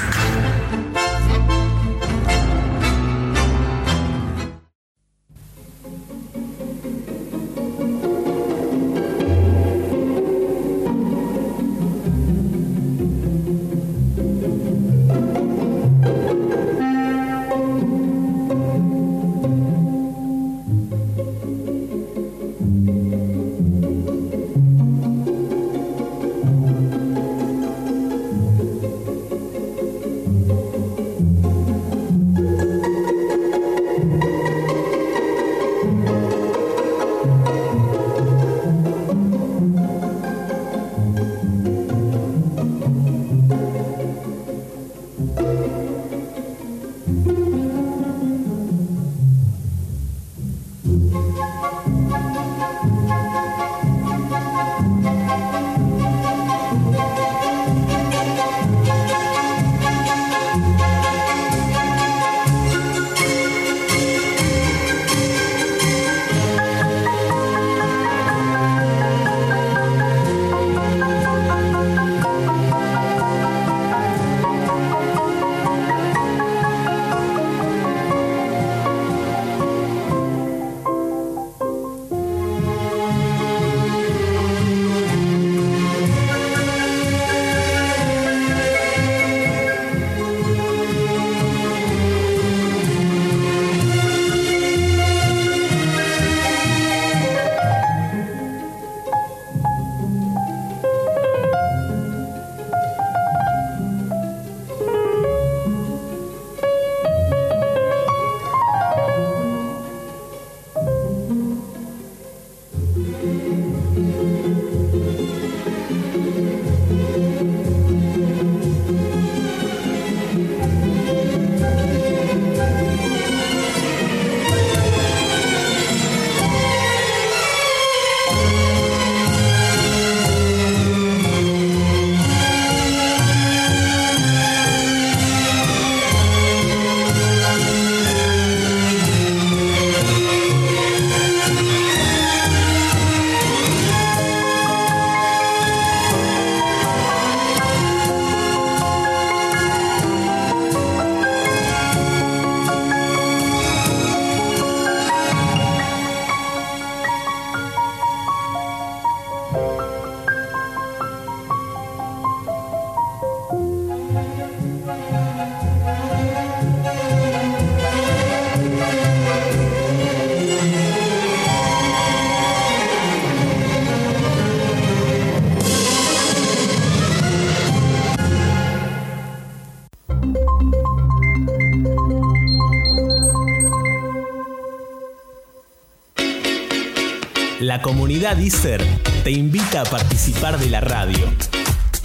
Comunidad ISER te invita a participar de la radio.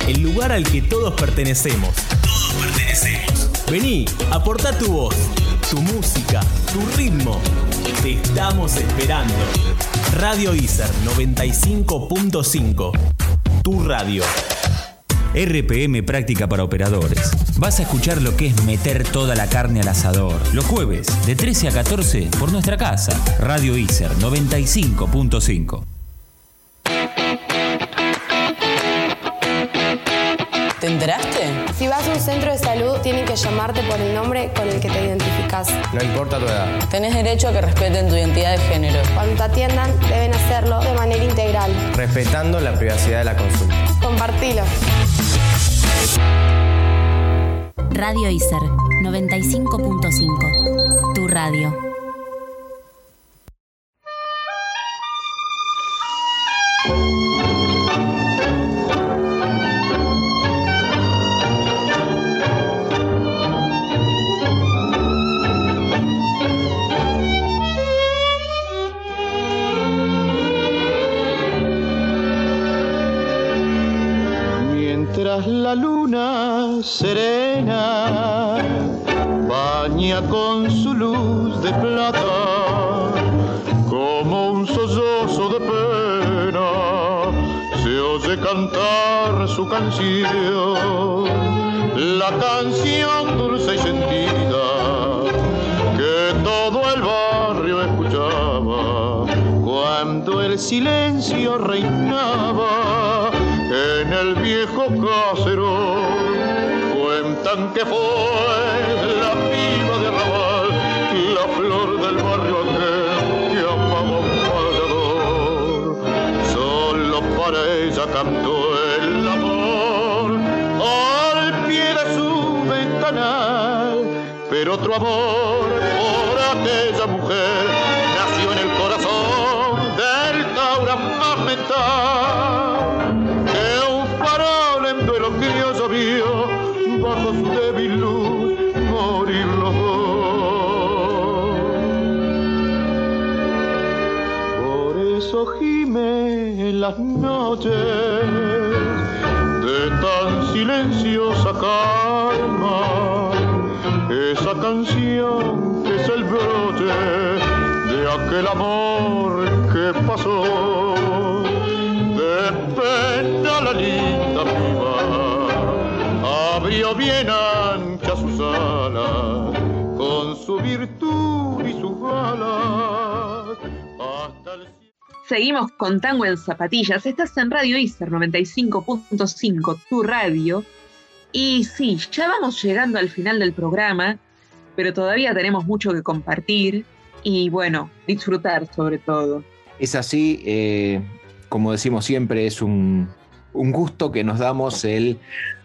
El lugar al que todos pertenecemos. Todos pertenecemos. Vení, aporta tu voz, tu música, tu ritmo. Te estamos esperando. Radio ISER 95.5. Tu radio. RPM Práctica para Operadores. Vas a escuchar lo que es meter toda la carne al asador. Los jueves, de 13 a 14, por nuestra casa. Radio ISER 95.5. ¿Te enteraste? Si vas a un centro de salud, tienen que llamarte por el nombre con el que te identificas. No importa tu edad. Tenés derecho a que respeten tu identidad de género. Cuando te atiendan, deben hacerlo de manera integral. Respetando la privacidad de la consulta. Compartilo. Radio ISER 95.5. Tu radio. Silencio reinaba en el viejo casero. Cuentan que fue la piba de Raval, la flor del barrio aquel que amaba un. Solo para ella cantó el amor al pie de su ventanal. Pero otro amor por aquella mujer noches de tan silenciosa calma esa canción es el broche de aquel amor que pasó. De pena la linda piba abrió bien ancha Seguimos con Tango en Zapatillas. Estás en Radio ISER 95.5, tu radio. Y sí, ya vamos llegando al final del programa, pero todavía tenemos mucho que compartir y bueno, disfrutar sobre todo. Es así, eh, como decimos siempre, es un, un gusto que nos damos el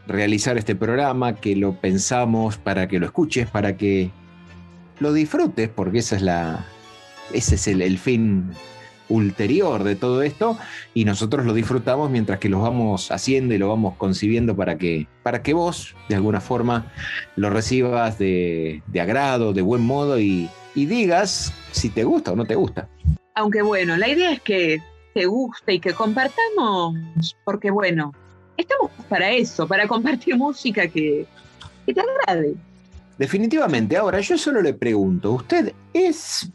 realizar este programa, que lo pensamos para que lo escuches, para que lo disfrutes, porque esa es la, ese es el, el fin ulterior de todo esto y nosotros lo disfrutamos mientras que lo vamos haciendo y lo vamos concibiendo para que, para que vos de alguna forma lo recibas de, de agrado, de buen modo y, y digas si te gusta o no te gusta. Aunque bueno, la idea es que te guste y que compartamos, porque bueno, estamos para eso, para (laughs) compartir música que, que te agrade. Definitivamente, ahora yo solo le pregunto, ¿usted es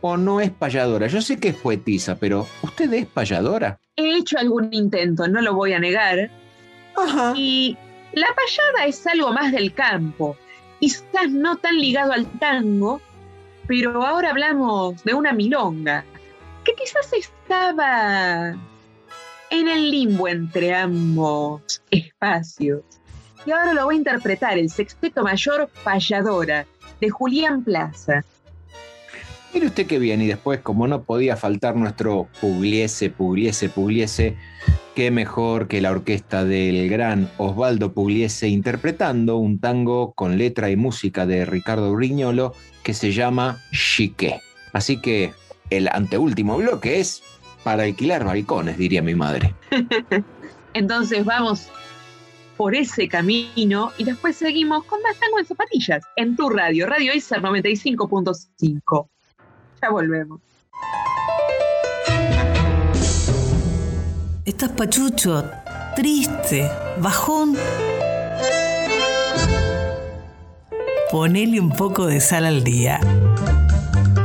o no es payadora? Yo sé que es poetisa, pero ¿usted es payadora? He hecho algún intento, no lo voy a negar. Y la payada es algo más del campo, quizás no tan ligado al tango, pero ahora hablamos de una milonga, que quizás estaba en el limbo entre ambos espacios. Y ahora lo voy a interpretar el sexteto mayor Payadora, de Julián Plaza. Mire usted qué bien, y después, como no podía faltar nuestro Pugliese, Pugliese, Pugliese, qué mejor que la orquesta del gran Osvaldo Pugliese interpretando un tango con letra y música de Ricardo Brignolo que se llama Chiqué. Así que el anteúltimo bloque es para alquilar balcones, diría mi madre. (laughs) Entonces vamos por ese camino y después seguimos con más tango en zapatillas en tu radio, Radio ISER 95.5. Volvemos. Estás pachucho, triste, bajón. Ponele un poco de sal al día.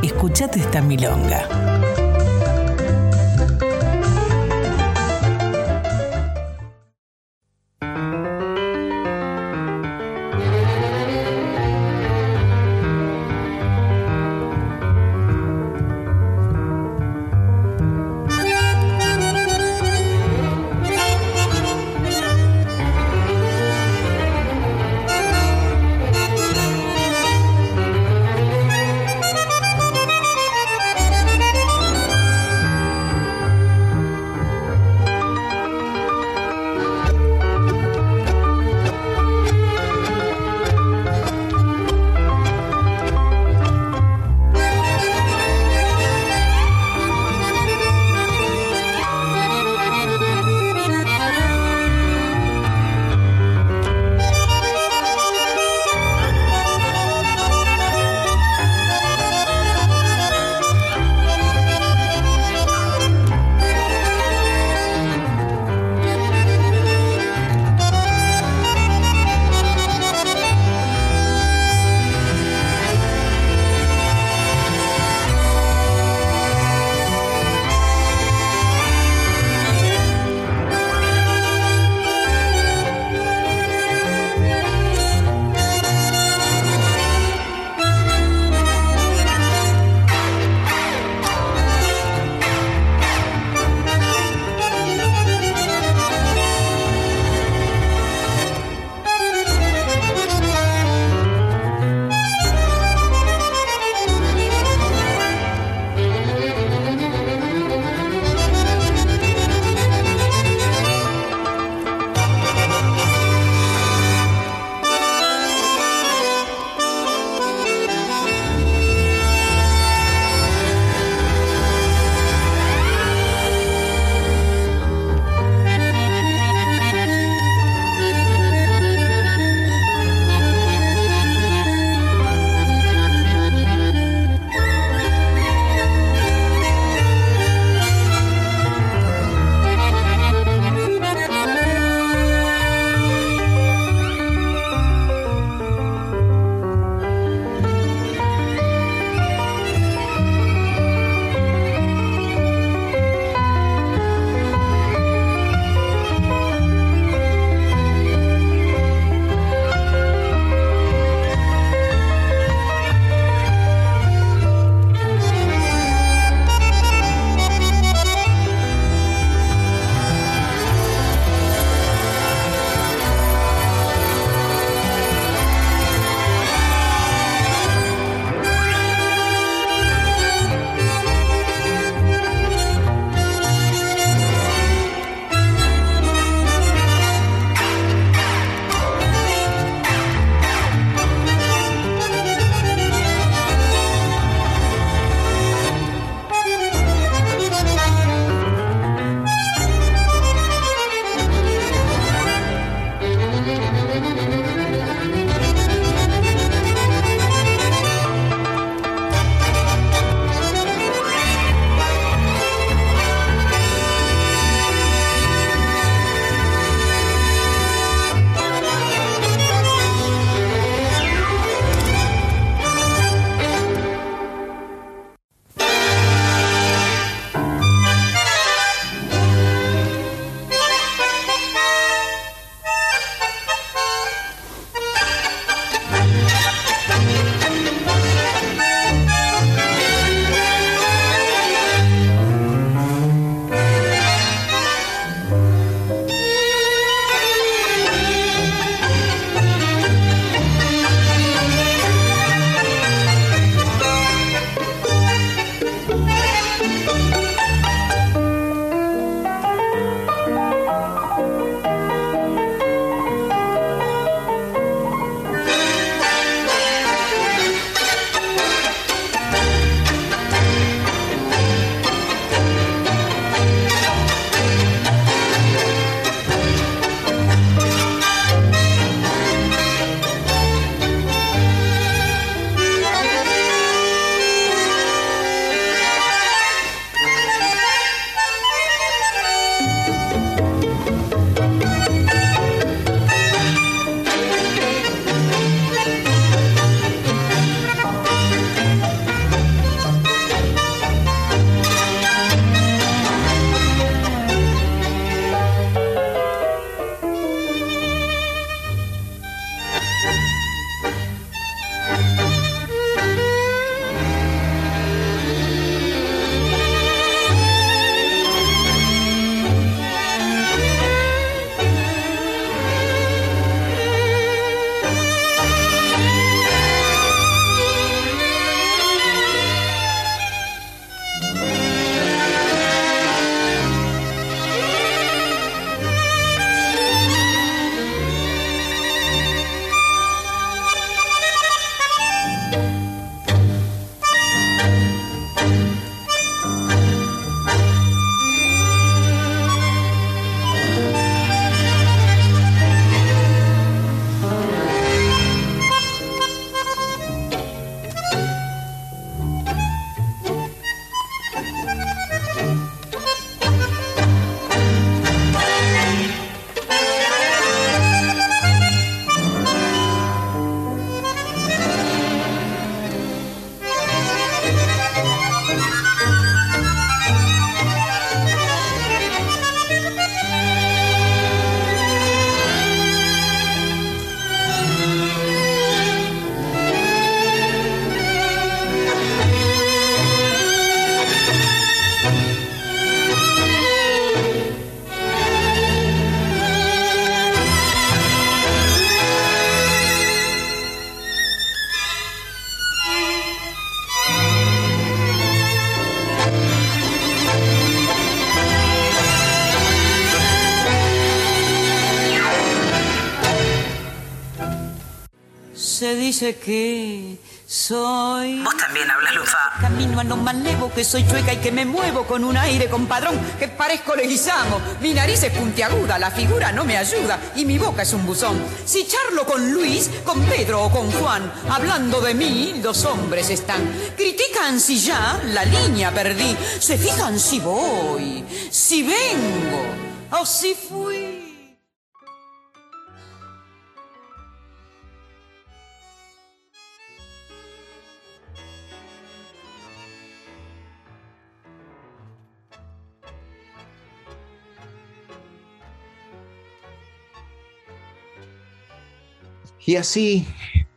escuchate esta milonga. Dice que soy. Vos también hablas lufa. Camino a lo malevo, que soy chueca y que me muevo con un aire compadrón, que parezco leguizamo. Mi nariz es puntiaguda, la figura no me ayuda y mi boca es un buzón. Si charlo con Luis, con Pedro o con Juan, hablando de mí, los hombres están. Critican si ya la línea perdí, se fijan si voy, si vengo o si fui. Y así,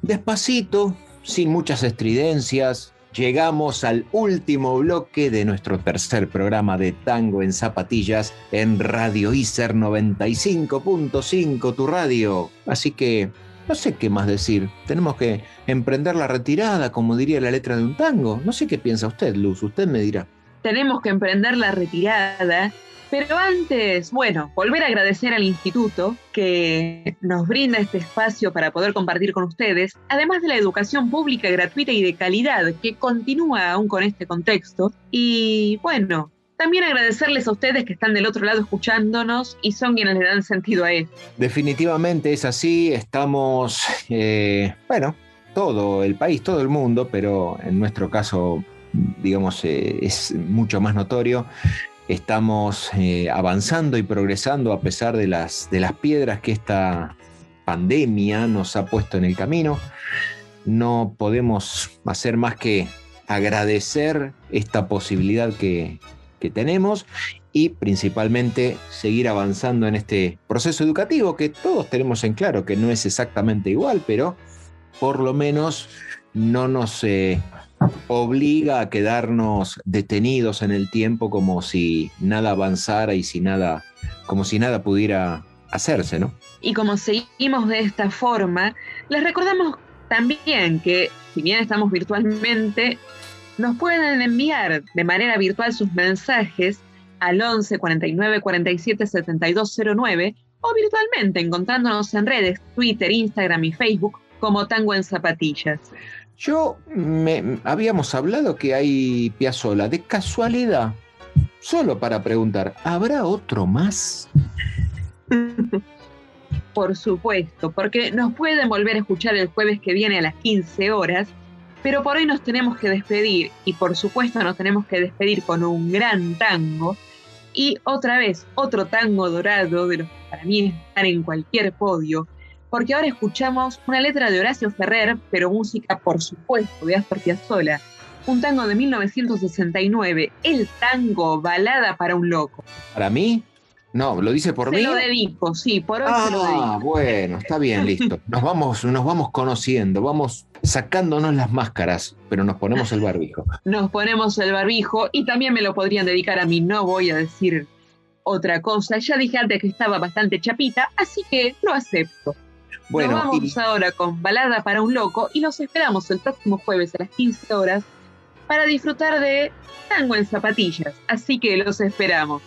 despacito, sin muchas estridencias, llegamos al último bloque de nuestro tercer programa de Tango en Zapatillas en Radio ICER 95.5, tu radio. Así que no sé qué más decir. Tenemos que emprender la retirada, como diría la letra de un tango. No sé qué piensa usted, Luz, usted me dirá. Tenemos que emprender la retirada pero antes, bueno, volver a agradecer al instituto que nos brinda este espacio para poder compartir con ustedes, además de la educación pública gratuita y de calidad que continúa aún con este contexto. Y bueno, también agradecerles a ustedes que están del otro lado escuchándonos y son quienes le dan sentido a esto. Definitivamente es así, estamos, eh, bueno, todo el país, todo el mundo, pero en nuestro caso, digamos, eh, es mucho más notorio estamos eh, avanzando y progresando a pesar de las, de las piedras que esta pandemia nos ha puesto en el camino. No podemos hacer más que agradecer esta posibilidad que, que tenemos y principalmente seguir avanzando en este proceso educativo que todos tenemos en claro que no es exactamente igual, pero por lo menos no nos eh, obliga a quedarnos detenidos en el tiempo como si nada avanzara y si nada, como si nada pudiera hacerse, ¿no? Y como seguimos de esta forma, les recordamos también que si bien estamos virtualmente, nos pueden enviar de manera virtual sus mensajes al 11 49 47 72 09 o virtualmente encontrándonos en redes Twitter, Instagram y Facebook como Tango en Zapatillas. Yo me habíamos hablado que hay Piazzola. De casualidad, solo para preguntar, ¿habrá otro más? (laughs) Por supuesto, porque nos pueden volver a escuchar el jueves que viene a las 15 horas, pero por hoy nos tenemos que despedir y por supuesto nos tenemos que despedir con un gran tango y otra vez otro tango dorado de los que para mí están en cualquier podio porque ahora escuchamos una letra de Horacio Ferrer, pero música, por supuesto, de Astor Piazzolla. Un tango de 1969, el tango Balada para un Loco. ¿Para mí? No, lo dice por se mí. lo dedico, sí, por hoy ah, se lo dedico. Ah, bueno, está bien, listo. (laughs) Nos vamos, nos vamos conociendo, vamos sacándonos las máscaras, pero nos ponemos el barbijo. (laughs) Nos ponemos el barbijo y también me lo podrían dedicar a mí, no voy a decir otra cosa. Ya dije antes que estaba bastante chapita, así que lo acepto. Bueno, Nos vamos ahora con Balada para un Loco y los esperamos el próximo jueves a las 15 horas para disfrutar de Tango en Zapatillas. Así que los esperamos.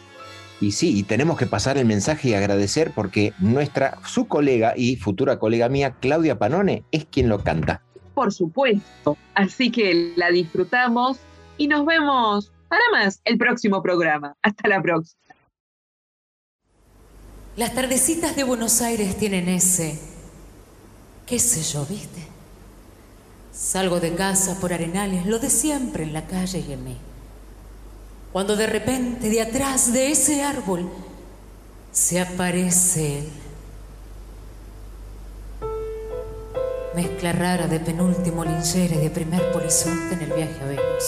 Y sí, y tenemos que pasar el mensaje y agradecer porque nuestra, su colega y futura colega mía, Claudia Panone, es quien lo canta. Por supuesto. Así que la disfrutamos y nos vemos para más el próximo programa. Hasta la próxima. Las tardecitas de Buenos Aires tienen ese qué sé yo, ¿viste? Salgo de casa por arenales, lo de siempre en la calle y en mí. Cuando de repente de atrás de ese árbol se aparece él. Mezcla rara de penúltimo linchera y de primer polizonte en el viaje a Venus.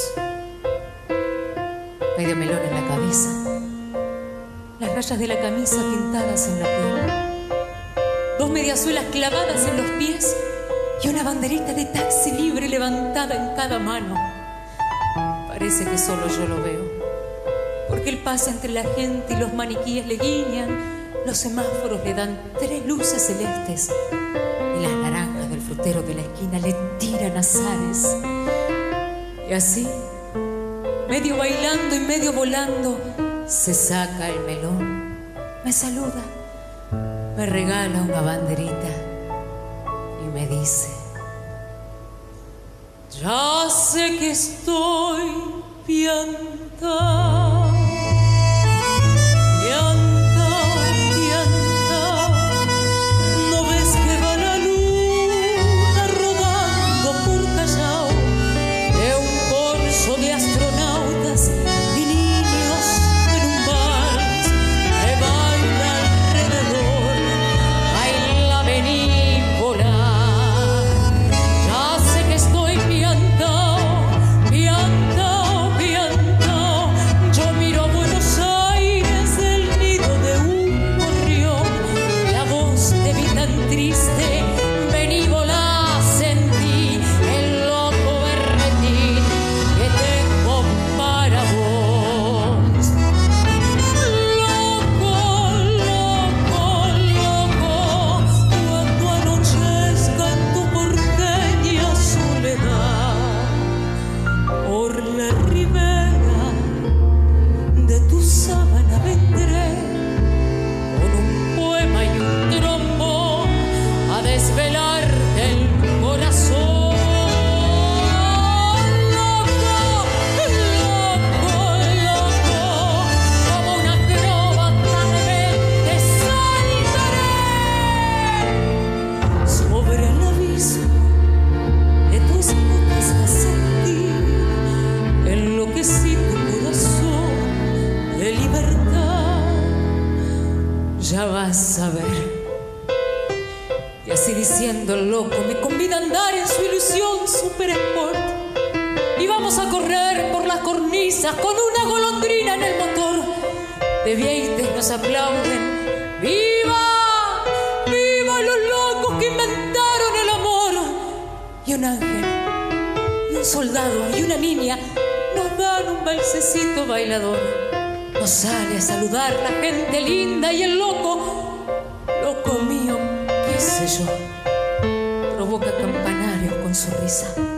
Medio melón en la cabeza, las rayas de la camisa pintadas en la piel dos mediasuelas clavadas en los pies y una banderita de taxi libre levantada en cada mano. Parece que solo yo lo veo, porque él pasa entre la gente y los maniquíes le guiñan, los semáforos le dan tres luces celestes y las naranjas del frutero de la esquina le tiran azares. Y así, medio bailando y medio volando, se saca el melón, me saluda me regala una banderita y me dice, ya sé que estoy piantado valsecito bailador. Nos sale a saludar la gente linda y el loco, loco mío, qué sé yo, provoca campanarios con su risa.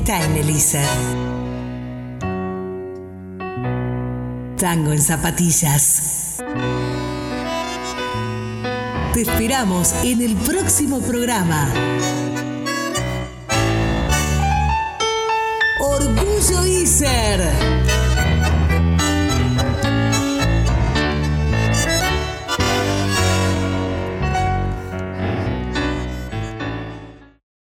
está en Elisa. Tango en zapatillas. Te esperamos en el próximo programa. Orgullo ISER.